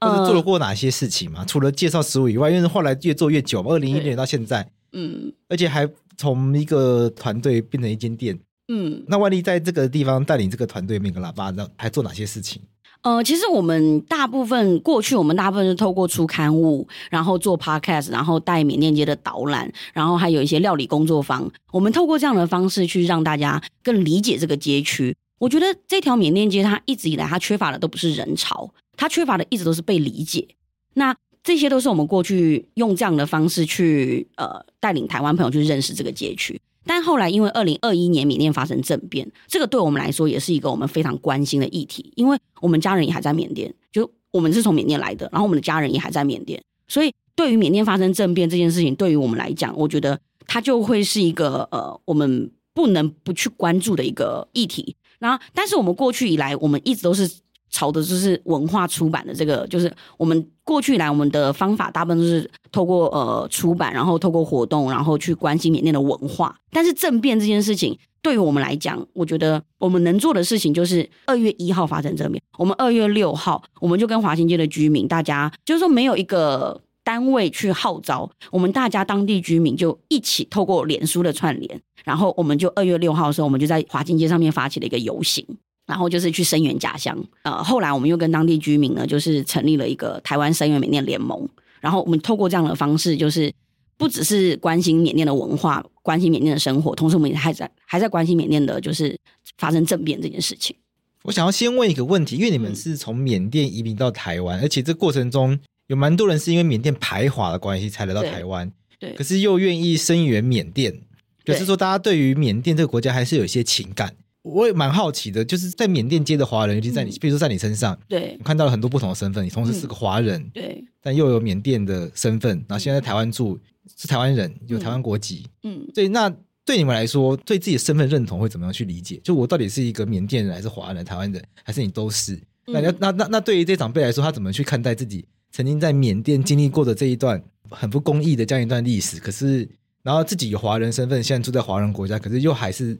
或者做了过哪些事情嘛？呃、除了介绍食物以外，因为后来越做越久，二零一六年到现在，嗯，而且还从一个团队变成一间店，嗯，那万丽在这个地方带领这个团队明格拉巴，那还做哪些事情？呃，其实我们大部分过去，我们大部分是透过出刊物，然后做 podcast，然后带缅甸街的导览，然后还有一些料理工作坊，我们透过这样的方式去让大家更理解这个街区。我觉得这条缅甸街，它一直以来它缺乏的都不是人潮。他缺乏的一直都是被理解，那这些都是我们过去用这样的方式去呃带领台湾朋友去认识这个街区。但后来因为二零二一年缅甸发生政变，这个对我们来说也是一个我们非常关心的议题，因为我们家人也还在缅甸，就我们是从缅甸来的，然后我们的家人也还在缅甸，所以对于缅甸发生政变这件事情，对于我们来讲，我觉得它就会是一个呃我们不能不去关注的一个议题。然后，但是我们过去以来，我们一直都是。朝的就是文化出版的这个，就是我们过去以来我们的方法，大部分都是透过呃出版，然后透过活动，然后去关心缅甸的文化。但是政变这件事情，对于我们来讲，我觉得我们能做的事情就是二月一号发生政变，我们二月六号，我们就跟华新街的居民，大家就是说没有一个单位去号召，我们大家当地居民就一起透过脸书的串联，然后我们就二月六号的时候，我们就在华新街上面发起了一个游行。然后就是去声援家乡，呃，后来我们又跟当地居民呢，就是成立了一个台湾声援缅甸联盟。然后我们透过这样的方式，就是不只是关心缅甸的文化，关心缅甸的生活，同时我们也还在还在关心缅甸的，就是发生政变这件事情。我想要先问一个问题，因为你们是从缅甸移民到台湾，嗯、而且这过程中有蛮多人是因为缅甸排华的关系才来到台湾，对，可是又愿意声援缅甸，可是说大家对于缅甸这个国家还是有一些情感。我也蛮好奇的，就是在缅甸街的华人，尤其在你，嗯、比如说在你身上，对，我看到了很多不同的身份，你同时是个华人，嗯，对，但又有缅甸的身份，然后现在在台湾住，是台湾人，有台湾国籍，嗯，所以那。对你们来说，对自己的身份认同会怎么样去理解？就我到底是一个缅甸人，还是华人、台湾人，还是你都是？嗯、那那那那对于这长辈来说，他怎么去看待自己曾经在缅甸经历过的这一段很不公义的这样一段历史？可是，然后自己有华人身份，现在住在华人国家，可是又还是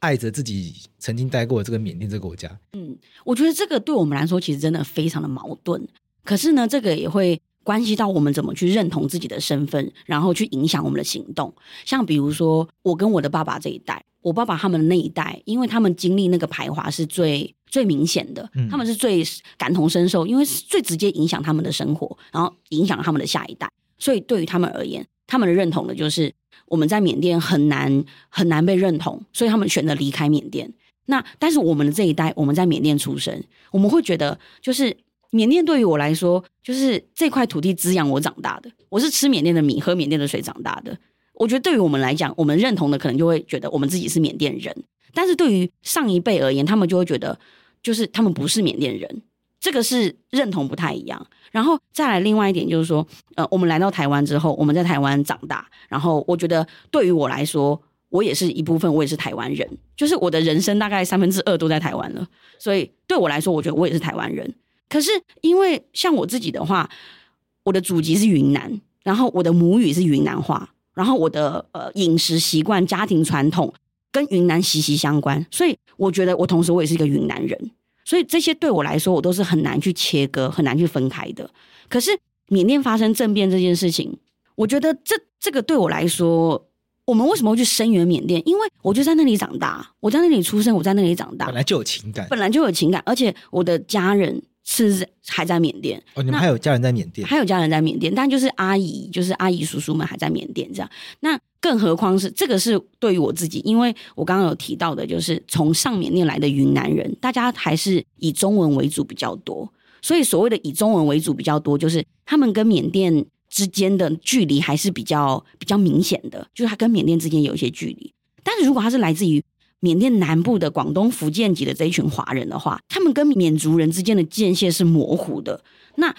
爱着自己曾经待过的这个缅甸这个国家。嗯，我觉得这个对我们来说，其实真的非常的矛盾。可是呢，这个也会。关系到我们怎么去认同自己的身份，然后去影响我们的行动。像比如说，我跟我的爸爸这一代，我爸爸他们那一代，因为他们经历那个排华是最最明显的，他们是最感同身受，因为是最直接影响他们的生活，然后影响他们的下一代。所以对于他们而言，他们的认同的就是我们在缅甸很难很难被认同，所以他们选择离开缅甸。那但是我们的这一代，我们在缅甸出生，我们会觉得就是。缅甸对于我来说，就是这块土地滋养我长大的。我是吃缅甸的米，喝缅甸的水长大的。我觉得对于我们来讲，我们认同的可能就会觉得我们自己是缅甸人。但是对于上一辈而言，他们就会觉得，就是他们不是缅甸人。这个是认同不太一样。然后再来另外一点就是说，呃，我们来到台湾之后，我们在台湾长大。然后我觉得对于我来说，我也是一部分，我也是台湾人。就是我的人生大概三分之二都在台湾了。所以对我来说，我觉得我也是台湾人。可是，因为像我自己的话，我的祖籍是云南，然后我的母语是云南话，然后我的呃饮食习惯、家庭传统跟云南息息相关，所以我觉得我同时我也是一个云南人，所以这些对我来说，我都是很难去切割、很难去分开的。可是缅甸发生政变这件事情，我觉得这这个对我来说，我们为什么会去声援缅甸？因为我就在那里长大，我在那里出生，我在那里长大，本来就有情感，本来就有情感，而且我的家人。是还在缅甸哦，你们还有家人在缅甸，还有家人在缅甸，但就是阿姨，就是阿姨叔叔们还在缅甸这样。那更何况是这个是对于我自己，因为我刚刚有提到的，就是从上缅甸来的云南人，大家还是以中文为主比较多，所以所谓的以中文为主比较多，就是他们跟缅甸之间的距离还是比较比较明显的，就是他跟缅甸之间有一些距离。但是如果他是来自于缅甸南部的广东、福建籍的这一群华人的话，他们跟缅族人之间的界限是模糊的。那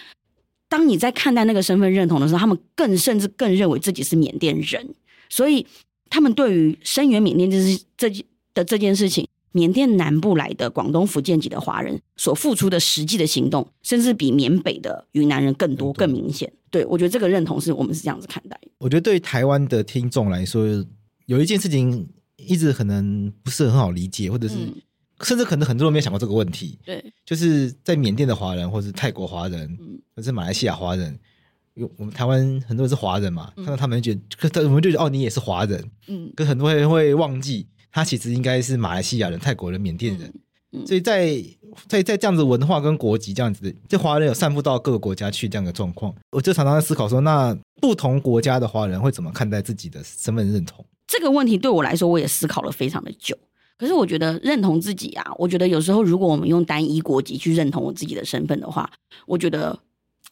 当你在看待那个身份认同的时候，他们更甚至更认为自己是缅甸人，所以他们对于声援缅甸这是这的这件事情，缅甸南部来的广东、福建籍的华人所付出的实际的行动，甚至比缅北的云南人更多、更明显。对，我觉得这个认同是我们是这样子看待。我觉得对于台湾的听众来说，有一件事情。一直可能不是很好理解，或者是、嗯、甚至可能很多人没有想过这个问题。对，就是在缅甸的华人，或者是泰国华人，嗯、或者是马来西亚华人，因为我们台湾很多人是华人嘛，嗯、看到他们觉得，可我们就觉得哦，你也是华人。嗯，可很多人会忘记，他其实应该是马来西亚人、泰国人、缅甸人。嗯嗯、所以在在在这样子文化跟国籍这样子，这华人有散布到各个国家去这样的状况，我就常常在思考说，那不同国家的华人会怎么看待自己的身份认同？这个问题对我来说，我也思考了非常的久。可是我觉得认同自己啊，我觉得有时候如果我们用单一国籍去认同我自己的身份的话，我觉得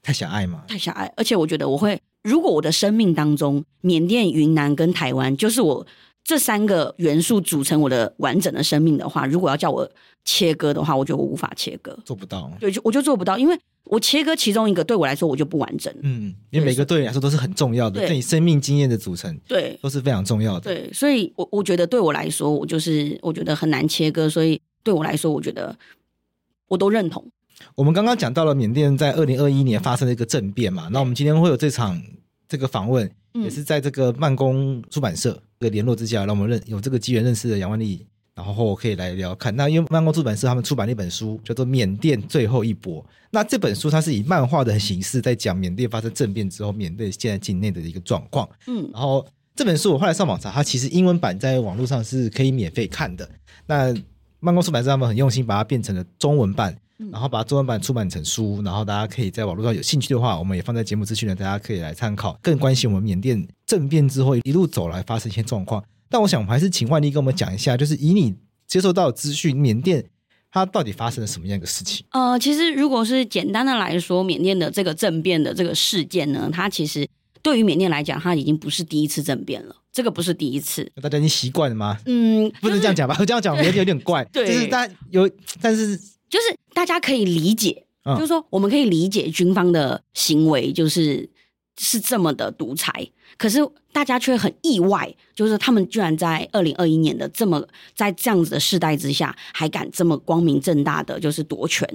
太狭隘嘛，太狭隘。而且我觉得我会，如果我的生命当中，缅甸、云南跟台湾就是我这三个元素组成我的完整的生命的话，如果要叫我切割的话，我觉得我无法切割，做不到。对，就我就做不到，因为。我切割其中一个，对我来说我就不完整。嗯，因为每个对你来说都是很重要的，对你生命经验的组成，对，都是非常重要的。对，所以我我觉得对我来说，我就是我觉得很难切割，所以对我来说，我觉得我都认同。我们刚刚讲到了缅甸在二零二一年发生的一个政变嘛，那我们今天会有这场这个访问，也是在这个慢工出版社的联络之下，让我们认有这个机缘认识的杨万利。然后可以来聊看，那因为慢工出版社他们出版了一本书，叫做《缅甸最后一搏》。那这本书它是以漫画的形式在讲缅甸发生政变之后，缅甸现在境内的一个状况。嗯，然后这本书我后来上网查，它其实英文版在网络上是可以免费看的。那慢工出版社他们很用心把它变成了中文版，然后把中文版出版成书，然后大家可以在网络上有兴趣的话，我们也放在节目资讯呢，大家可以来参考。更关心我们缅甸政变之后一路走来发生一些状况。但我想，我们还是请万丽跟我们讲一下，就是以你接受到的资讯，缅甸它到底发生了什么样的事情？呃，其实如果是简单的来说，缅甸的这个政变的这个事件呢，它其实对于缅甸来讲，它已经不是第一次政变了。这个不是第一次，大家已经习惯了吗？嗯，不能这样讲吧？我这样讲有点有点怪。对，就是大家有，但是就是大家可以理解，嗯、就是说我们可以理解军方的行为，就是是这么的独裁。可是大家却很意外，就是他们居然在二零二一年的这么在这样子的世代之下，还敢这么光明正大的就是夺权。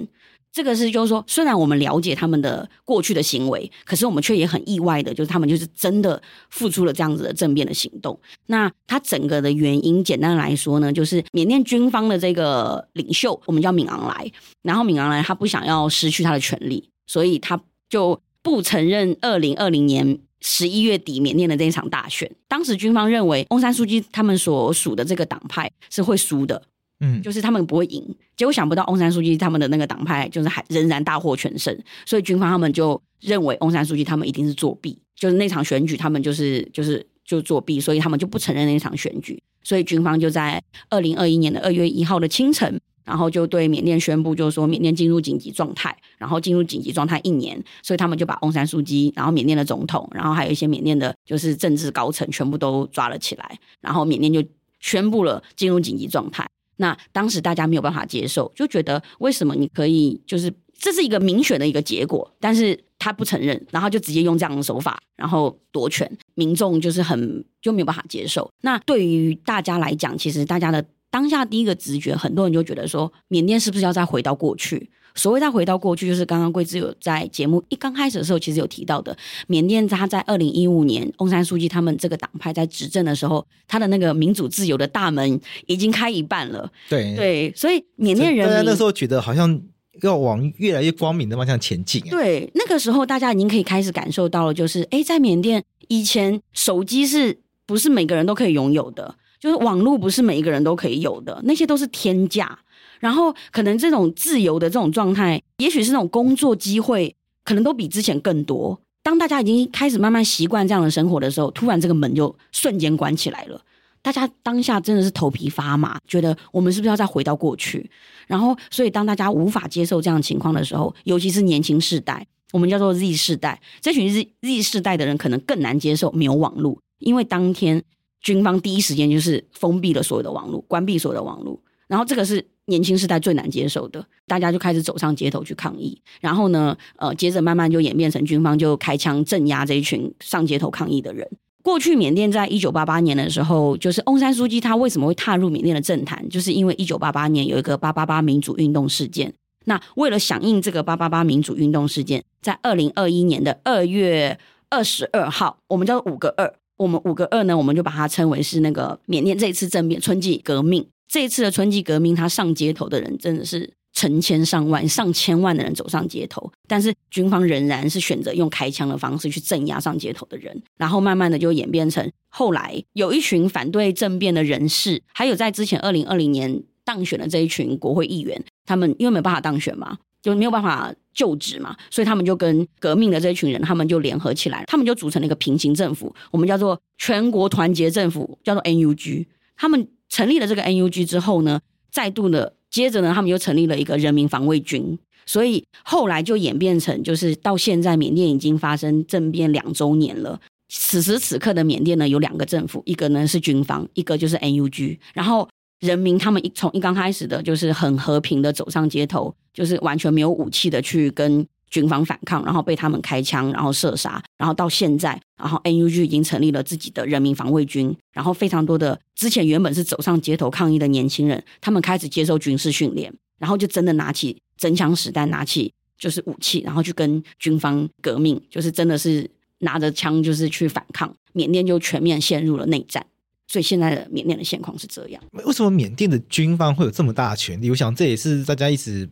这个是就是说，虽然我们了解他们的过去的行为，可是我们却也很意外的，就是他们就是真的付出了这样子的政变的行动。那他整个的原因，简单来说呢，就是缅甸军方的这个领袖，我们叫敏昂莱，然后敏昂莱他不想要失去他的权力，所以他就不承认二零二零年。十一月底，缅甸的这一场大选，当时军方认为翁山书记他们所属的这个党派是会输的，嗯，就是他们不会赢。结果想不到翁山书记他们的那个党派就是还仍然大获全胜，所以军方他们就认为翁山书记他们一定是作弊，就是那场选举他们就是就是就作弊，所以他们就不承认那场选举。所以军方就在二零二一年的二月一号的清晨。然后就对缅甸宣布，就是说缅甸进入紧急状态，然后进入紧急状态一年，所以他们就把翁山书记，然后缅甸的总统，然后还有一些缅甸的，就是政治高层，全部都抓了起来，然后缅甸就宣布了进入紧急状态。那当时大家没有办法接受，就觉得为什么你可以，就是这是一个民选的一个结果，但是他不承认，然后就直接用这样的手法，然后夺权，民众就是很就没有办法接受。那对于大家来讲，其实大家的。当下第一个直觉，很多人就觉得说，缅甸是不是要再回到过去？所谓再回到过去，就是刚刚桂枝有在节目一刚开始的时候，其实有提到的，缅甸他在二零一五年，翁山书记他们这个党派在执政的时候，他的那个民主自由的大门已经开一半了。对对，所以缅甸人大家那时候觉得好像要往越来越光明的方向前进。对，那个时候大家已经可以开始感受到了，就是哎，在缅甸以前手机是不是每个人都可以拥有的？就是网络不是每一个人都可以有的，那些都是天价。然后可能这种自由的这种状态，也许是那种工作机会，可能都比之前更多。当大家已经开始慢慢习惯这样的生活的时候，突然这个门就瞬间关起来了。大家当下真的是头皮发麻，觉得我们是不是要再回到过去？然后，所以当大家无法接受这样的情况的时候，尤其是年轻世代，我们叫做 Z 世代，这群 Z Z 世代的人可能更难接受没有网络，因为当天。军方第一时间就是封闭了所有的网络，关闭所有的网络，然后这个是年轻世代最难接受的，大家就开始走上街头去抗议，然后呢，呃，接着慢慢就演变成军方就开枪镇压这一群上街头抗议的人。过去缅甸在一九八八年的时候，就是翁山书记他为什么会踏入缅甸的政坛，就是因为一九八八年有一个八八八民主运动事件。那为了响应这个八八八民主运动事件，在二零二一年的二月二十二号，我们叫五个二。我们五个二呢，我们就把它称为是那个缅甸这一次政变春季革命。这一次的春季革命，他上街头的人真的是成千上万、上千万的人走上街头，但是军方仍然是选择用开枪的方式去镇压上街头的人，然后慢慢的就演变成后来有一群反对政变的人士，还有在之前二零二零年当选的这一群国会议员，他们因为没有办法当选嘛。就没有办法就职嘛，所以他们就跟革命的这一群人，他们就联合起来，他们就组成了一个平行政府，我们叫做全国团结政府，叫做 NUG。他们成立了这个 NUG 之后呢，再度的接着呢，他们又成立了一个人民防卫军。所以后来就演变成，就是到现在缅甸已经发生政变两周年了。此时此刻的缅甸呢，有两个政府，一个呢是军方，一个就是 NUG。然后人民他们一从一刚开始的就是很和平的走上街头。就是完全没有武器的去跟军方反抗，然后被他们开枪，然后射杀，然后到现在，然后 NUG 已经成立了自己的人民防卫军，然后非常多的之前原本是走上街头抗议的年轻人，他们开始接受军事训练，然后就真的拿起真枪实弹，拿起就是武器，然后去跟军方革命，就是真的是拿着枪就是去反抗，缅甸就全面陷入了内战，所以现在的缅甸的现况是这样。为什么缅甸的军方会有这么大的权力？我想这也是大家一直。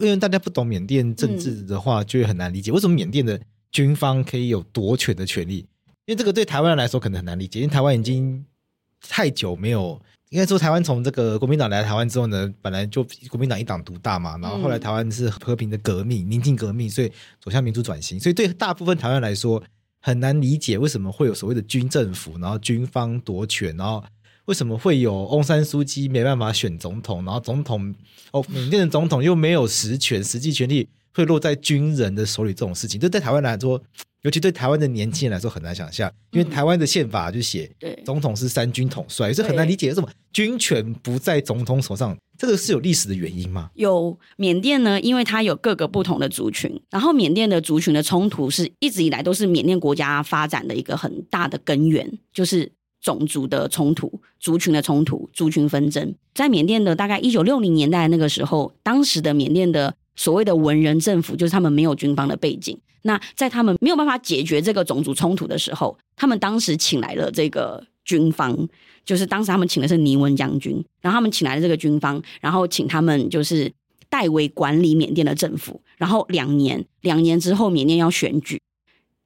因为大家不懂缅甸政治的话，就会很难理解为什么缅甸的军方可以有夺权的权利。因为这个对台湾人来说可能很难理解，因为台湾已经太久没有，应该说台湾从这个国民党来台湾之后呢，本来就国民党一党独大嘛，然后后来台湾是和平的革命、宁静革命，所以走向民主转型。所以对大部分台湾来说，很难理解为什么会有所谓的军政府，然后军方夺权，然后为什么会有翁山书记没办法选总统，然后总统哦，缅甸的总统又没有实权，实际权力会落在军人的手里，这种事情，这对台湾来说。尤其对台湾的年轻人来说很难想象，因为台湾的宪法就写，总统是三军统帅，是很难理解为什么军权不在总统手上，这个是有历史的原因吗？有缅甸呢，因为它有各个不同的族群，然后缅甸的族群的冲突是一直以来都是缅甸国家发展的一个很大的根源，就是种族的冲突、族群的冲突、族群纷争。在缅甸的大概一九六零年代那个时候，当时的缅甸的所谓的文人政府，就是他们没有军方的背景。那在他们没有办法解决这个种族冲突的时候，他们当时请来了这个军方，就是当时他们请的是尼温将军，然后他们请来了这个军方，然后请他们就是代为管理缅甸的政府，然后两年，两年之后缅甸要选举，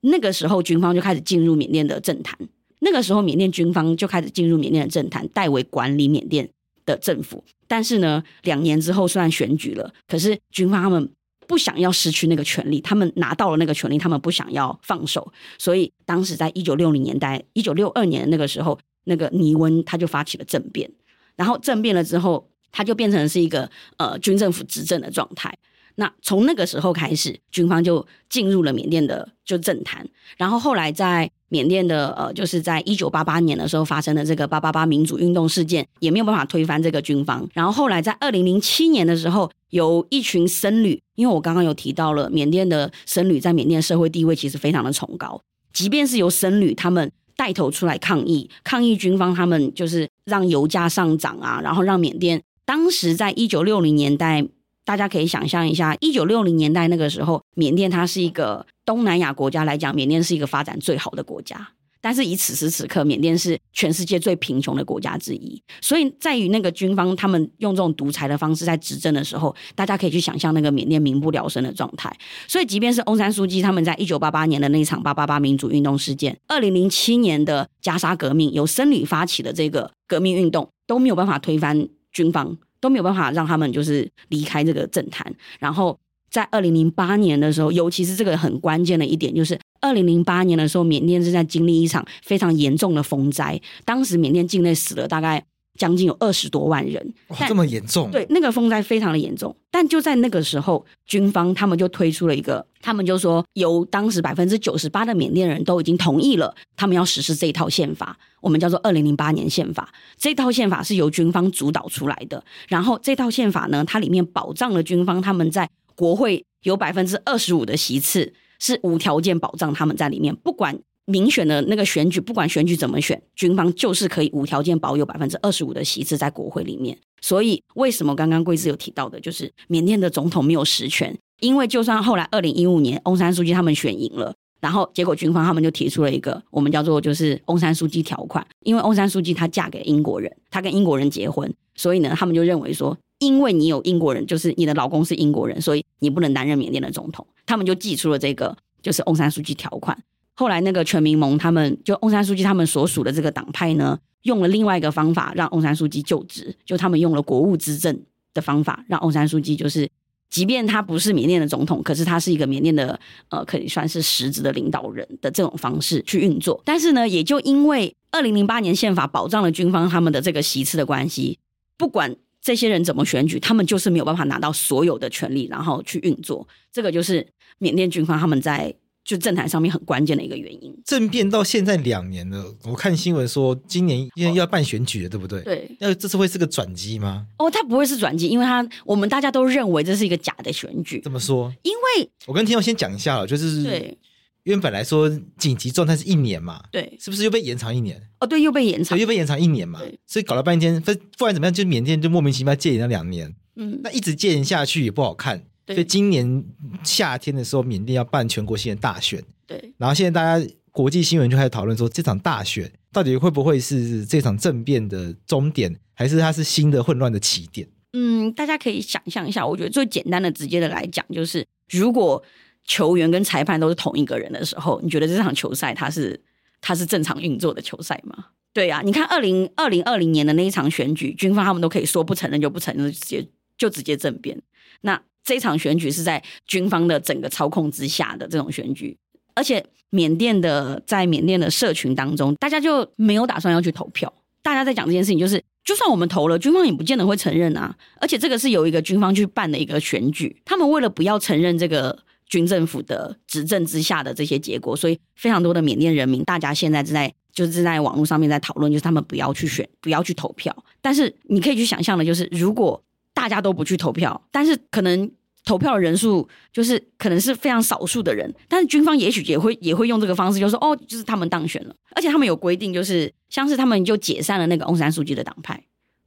那个时候军方就开始进入缅甸的政坛，那个时候缅甸军方就开始进入缅甸的政坛，代为管理缅甸的政府，但是呢，两年之后虽然选举了，可是军方他们。不想要失去那个权利，他们拿到了那个权利，他们不想要放手，所以当时在一九六零年代，一九六二年的那个时候，那个尼温他就发起了政变，然后政变了之后，他就变成是一个呃军政府执政的状态。那从那个时候开始，军方就进入了缅甸的就政坛，然后后来在缅甸的呃，就是在一九八八年的时候发生的这个八八八民主运动事件，也没有办法推翻这个军方。然后后来在二零零七年的时候，有一群僧侣，因为我刚刚有提到了缅甸的僧侣在缅甸社会地位其实非常的崇高，即便是由僧侣他们带头出来抗议，抗议军方他们就是让油价上涨啊，然后让缅甸当时在一九六零年代。大家可以想象一下，一九六零年代那个时候，缅甸它是一个东南亚国家来讲，缅甸是一个发展最好的国家。但是以此时此刻，缅甸是全世界最贫穷的国家之一。所以在于那个军方他们用这种独裁的方式在执政的时候，大家可以去想象那个缅甸民不聊生的状态。所以即便是翁山书记他们在一九八八年的那场八八八民主运动事件，二零零七年的加沙革命由僧侣发起的这个革命运动，都没有办法推翻军方。都没有办法让他们就是离开这个政坛。然后在二零零八年的时候，尤其是这个很关键的一点，就是二零零八年的时候，缅甸正在经历一场非常严重的风灾。当时缅甸境内死了大概将近有二十多万人，哇，这么严重？对，那个风灾非常的严重。但就在那个时候，军方他们就推出了一个，他们就说，由当时百分之九十八的缅甸人都已经同意了，他们要实施这一套宪法，我们叫做二零零八年宪法。这套宪法是由军方主导出来的。然后这套宪法呢，它里面保障了军方他们在国会有百分之二十五的席次，是无条件保障他们在里面，不管。民选的那个选举，不管选举怎么选，军方就是可以无条件保有百分之二十五的席次在国会里面。所以，为什么刚刚贵志有提到的，就是缅甸的总统没有实权？因为就算后来二零一五年翁山书记他们选赢了，然后结果军方他们就提出了一个我们叫做就是翁山书记条款，因为翁山书记她嫁给英国人，她跟英国人结婚，所以呢，他们就认为说，因为你有英国人，就是你的老公是英国人，所以你不能担任缅甸的总统。他们就寄出了这个就是翁山书记条款。后来，那个全民盟他们就翁山书记他们所属的这个党派呢，用了另外一个方法让翁山书记就职，就他们用了国务资政的方法，让翁山书记就是，即便他不是缅甸的总统，可是他是一个缅甸的呃，可以算是实质的领导人的这种方式去运作。但是呢，也就因为二零零八年宪法保障了军方他们的这个席次的关系，不管这些人怎么选举，他们就是没有办法拿到所有的权利，然后去运作。这个就是缅甸军方他们在。就政坛上面很关键的一个原因。政变到现在两年了，我看新闻说今年因为要办选举了，对不对？对。那这次会是个转机吗？哦，它不会是转机，因为它我们大家都认为这是一个假的选举。怎么说？因为我跟听众先讲一下了，就是对，因为本来说紧急状态是一年嘛，对，是不是又被延长一年？哦，对，又被延长，又被延长一年嘛，所以搞了半天，不不管怎么样，就缅甸就莫名其妙戒严了两年，嗯，那一直戒严下去也不好看。所以今年夏天的时候，缅甸要办全国性的大选。对。然后现在大家国际新闻就开始讨论说，这场大选到底会不会是这场政变的终点，还是它是新的混乱的起点？嗯，大家可以想象一下，我觉得最简单的、直接的来讲，就是如果球员跟裁判都是同一个人的时候，你觉得这场球赛它是它是正常运作的球赛吗？对呀、啊，你看二零二零二零年的那一场选举，军方他们都可以说不承认就不承认，就直接就直接政变。那这场选举是在军方的整个操控之下的这种选举，而且缅甸的在缅甸的社群当中，大家就没有打算要去投票。大家在讲这件事情，就是就算我们投了，军方也不见得会承认啊。而且这个是有一个军方去办的一个选举，他们为了不要承认这个军政府的执政之下的这些结果，所以非常多的缅甸人民，大家现在正在就是正在网络上面在讨论，就是他们不要去选，不要去投票。但是你可以去想象的，就是如果大家都不去投票，但是可能。投票的人数就是可能是非常少数的人，但是军方也许也会也会用这个方式，就是说哦，就是他们当选了，而且他们有规定，就是像是他们就解散了那个翁山书记的党派，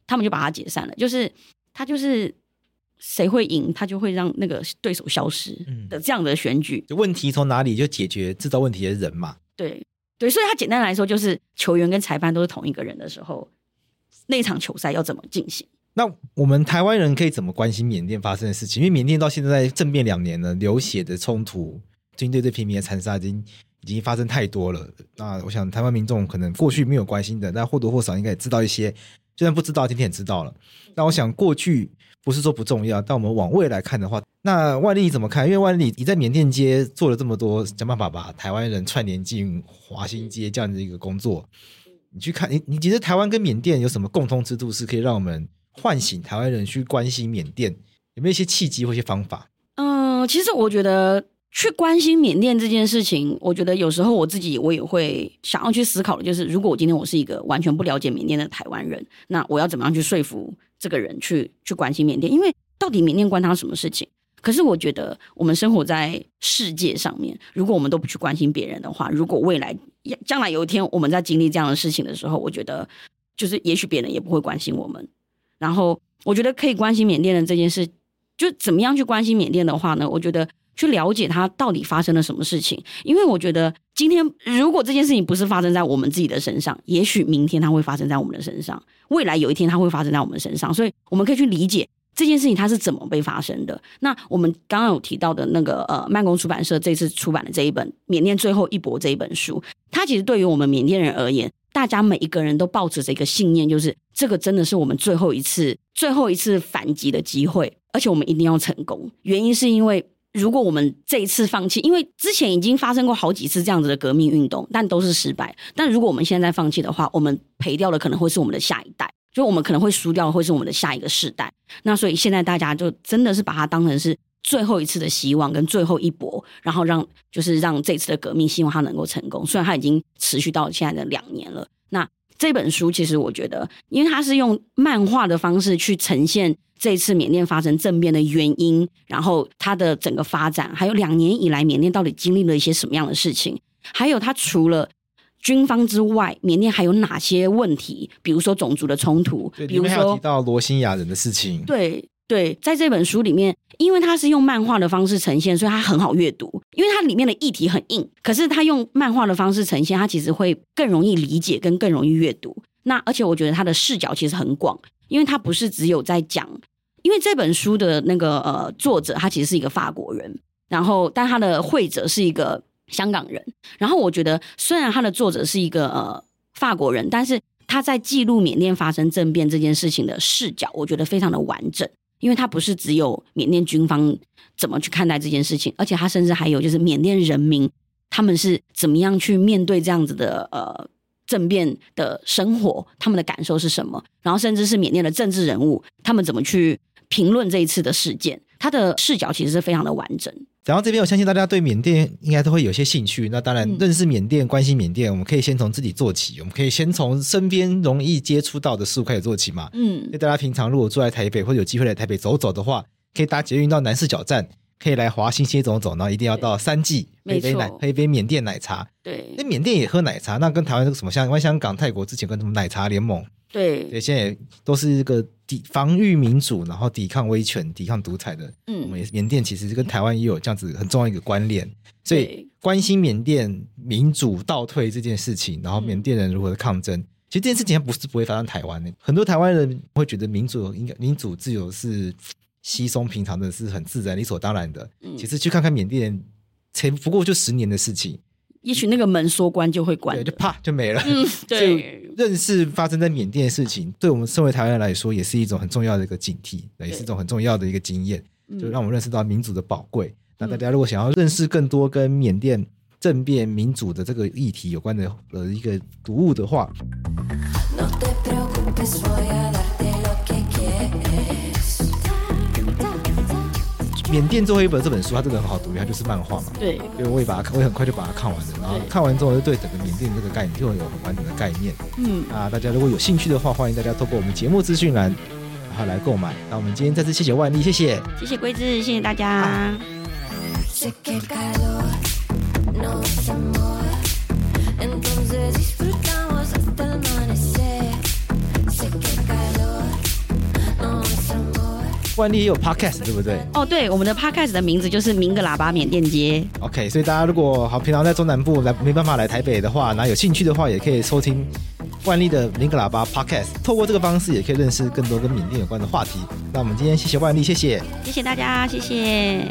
他们就把它解散了，就是他就是谁会赢，他就会让那个对手消失的这样的选举。问题从哪里就解决制造问题的人嘛。对对，所以他简单来说就是球员跟裁判都是同一个人的时候，那场球赛要怎么进行？那我们台湾人可以怎么关心缅甸发生的事情？因为缅甸到现在政变两年了，流血的冲突、军队对平民的残杀已经已经发生太多了。那我想台湾民众可能过去没有关心的，但或多或少应该也知道一些，就算不知道，今天也知道了。那我想过去不是说不重要，但我们往未来看的话，那万利怎么看？因为万利你在缅甸街做了这么多，想办法把台湾人串联进华新街这样的一个工作，你去看，你你觉得台湾跟缅甸有什么共通之处，是可以让我们？唤醒台湾人去关心缅甸，有没有一些契机或一些方法？嗯、其实我觉得去关心缅甸这件事情，我觉得有时候我自己我也会想要去思考的，就是如果我今天我是一个完全不了解缅甸的台湾人，那我要怎么样去说服这个人去去关心缅甸？因为到底缅甸关他什么事情？可是我觉得我们生活在世界上面，如果我们都不去关心别人的话，如果未来将来有一天我们在经历这样的事情的时候，我觉得就是也许别人也不会关心我们。然后我觉得可以关心缅甸的这件事，就怎么样去关心缅甸的话呢？我觉得去了解它到底发生了什么事情。因为我觉得今天如果这件事情不是发生在我们自己的身上，也许明天它会发生在我们的身上，未来有一天它会发生在我们身上。所以我们可以去理解这件事情它是怎么被发生的。那我们刚刚有提到的那个呃，慢工出版社这次出版的这一本《缅甸最后一搏》这一本书，它其实对于我们缅甸人而言。大家每一个人都抱持着一个信念，就是这个真的是我们最后一次、最后一次反击的机会，而且我们一定要成功。原因是因为，如果我们这一次放弃，因为之前已经发生过好几次这样子的革命运动，但都是失败。但如果我们现在放弃的话，我们赔掉的可能会是我们的下一代，就我们可能会输掉会是我们的下一个世代。那所以现在大家就真的是把它当成是。最后一次的希望跟最后一搏，然后让就是让这次的革命，希望它能够成功。虽然它已经持续到现在的两年了。那这本书其实我觉得，因为它是用漫画的方式去呈现这次缅甸发生政变的原因，然后它的整个发展，还有两年以来缅甸到底经历了一些什么样的事情，还有它除了军方之外，缅甸还有哪些问题？比如说种族的冲突，比如说提到罗兴亚人的事情，对。对，在这本书里面，因为它是用漫画的方式呈现，所以它很好阅读。因为它里面的议题很硬，可是它用漫画的方式呈现，它其实会更容易理解，跟更容易阅读。那而且我觉得它的视角其实很广，因为它不是只有在讲，因为这本书的那个呃作者他其实是一个法国人，然后但他的绘者是一个香港人。然后我觉得虽然他的作者是一个呃法国人，但是他在记录缅甸发生政变这件事情的视角，我觉得非常的完整。因为它不是只有缅甸军方怎么去看待这件事情，而且它甚至还有就是缅甸人民他们是怎么样去面对这样子的呃政变的生活，他们的感受是什么，然后甚至是缅甸的政治人物他们怎么去评论这一次的事件，他的视角其实是非常的完整。然后这边我相信大家对缅甸应该都会有些兴趣。那当然认识缅甸、嗯、关心缅甸，我们可以先从自己做起。我们可以先从身边容易接触到的事物开始做起嘛。嗯，就大家平常如果住在台北或者有机会来台北走走的话，可以搭捷运到南势角站，可以来华新街走走，然后一定要到三季喝一杯奶，喝一杯缅甸奶茶。对，那缅甸也喝奶茶，那跟台湾这个什么像？因为香港、泰国之前跟什么奶茶联盟？对，对，现在也都是一个抵防御民主，然后抵抗威权、抵抗独裁的。嗯，我们缅甸其实跟台湾也有这样子很重要一个关联，所以关心缅甸民主倒退这件事情，然后缅甸人如何抗争，嗯、其实这件事情还不是不会发生台湾的。很多台湾人会觉得民主应该民主自由是稀松平常的，是很自然理所当然的。嗯，其实去看看缅甸，才不过就十年的事情。也许那个门说关就会关，对，就啪就没了。嗯，对。认识发生在缅甸的事情，对我们身为台湾人来说，也是一种很重要的一个警惕，也是一种很重要的一个经验，就让我们认识到民主的宝贵。嗯、那大家如果想要认识更多跟缅甸政变民主的这个议题有关的呃一个读物的话。缅甸最后一本这本书，它真的很好读，它就是漫画嘛。对，因为我也把它，我也很快就把它看完了。然后看完之后，就对整个缅甸这个概念就会有很完整的概念。嗯啊，大家如果有兴趣的话，欢迎大家透过我们节目资讯栏，然后来购买。那我们今天再次谢谢万丽，谢谢，谢谢龟子，谢谢大家。啊万丽也有 podcast 对不对？哦，对，我们的 podcast 的名字就是“明个喇叭缅甸街”。OK，所以大家如果好平常在中南部来没办法来台北的话，那有兴趣的话，也可以收听万丽的“明个喇叭 ”podcast。透过这个方式，也可以认识更多跟缅甸有关的话题。那我们今天谢谢万丽，谢谢，谢谢大家，谢谢。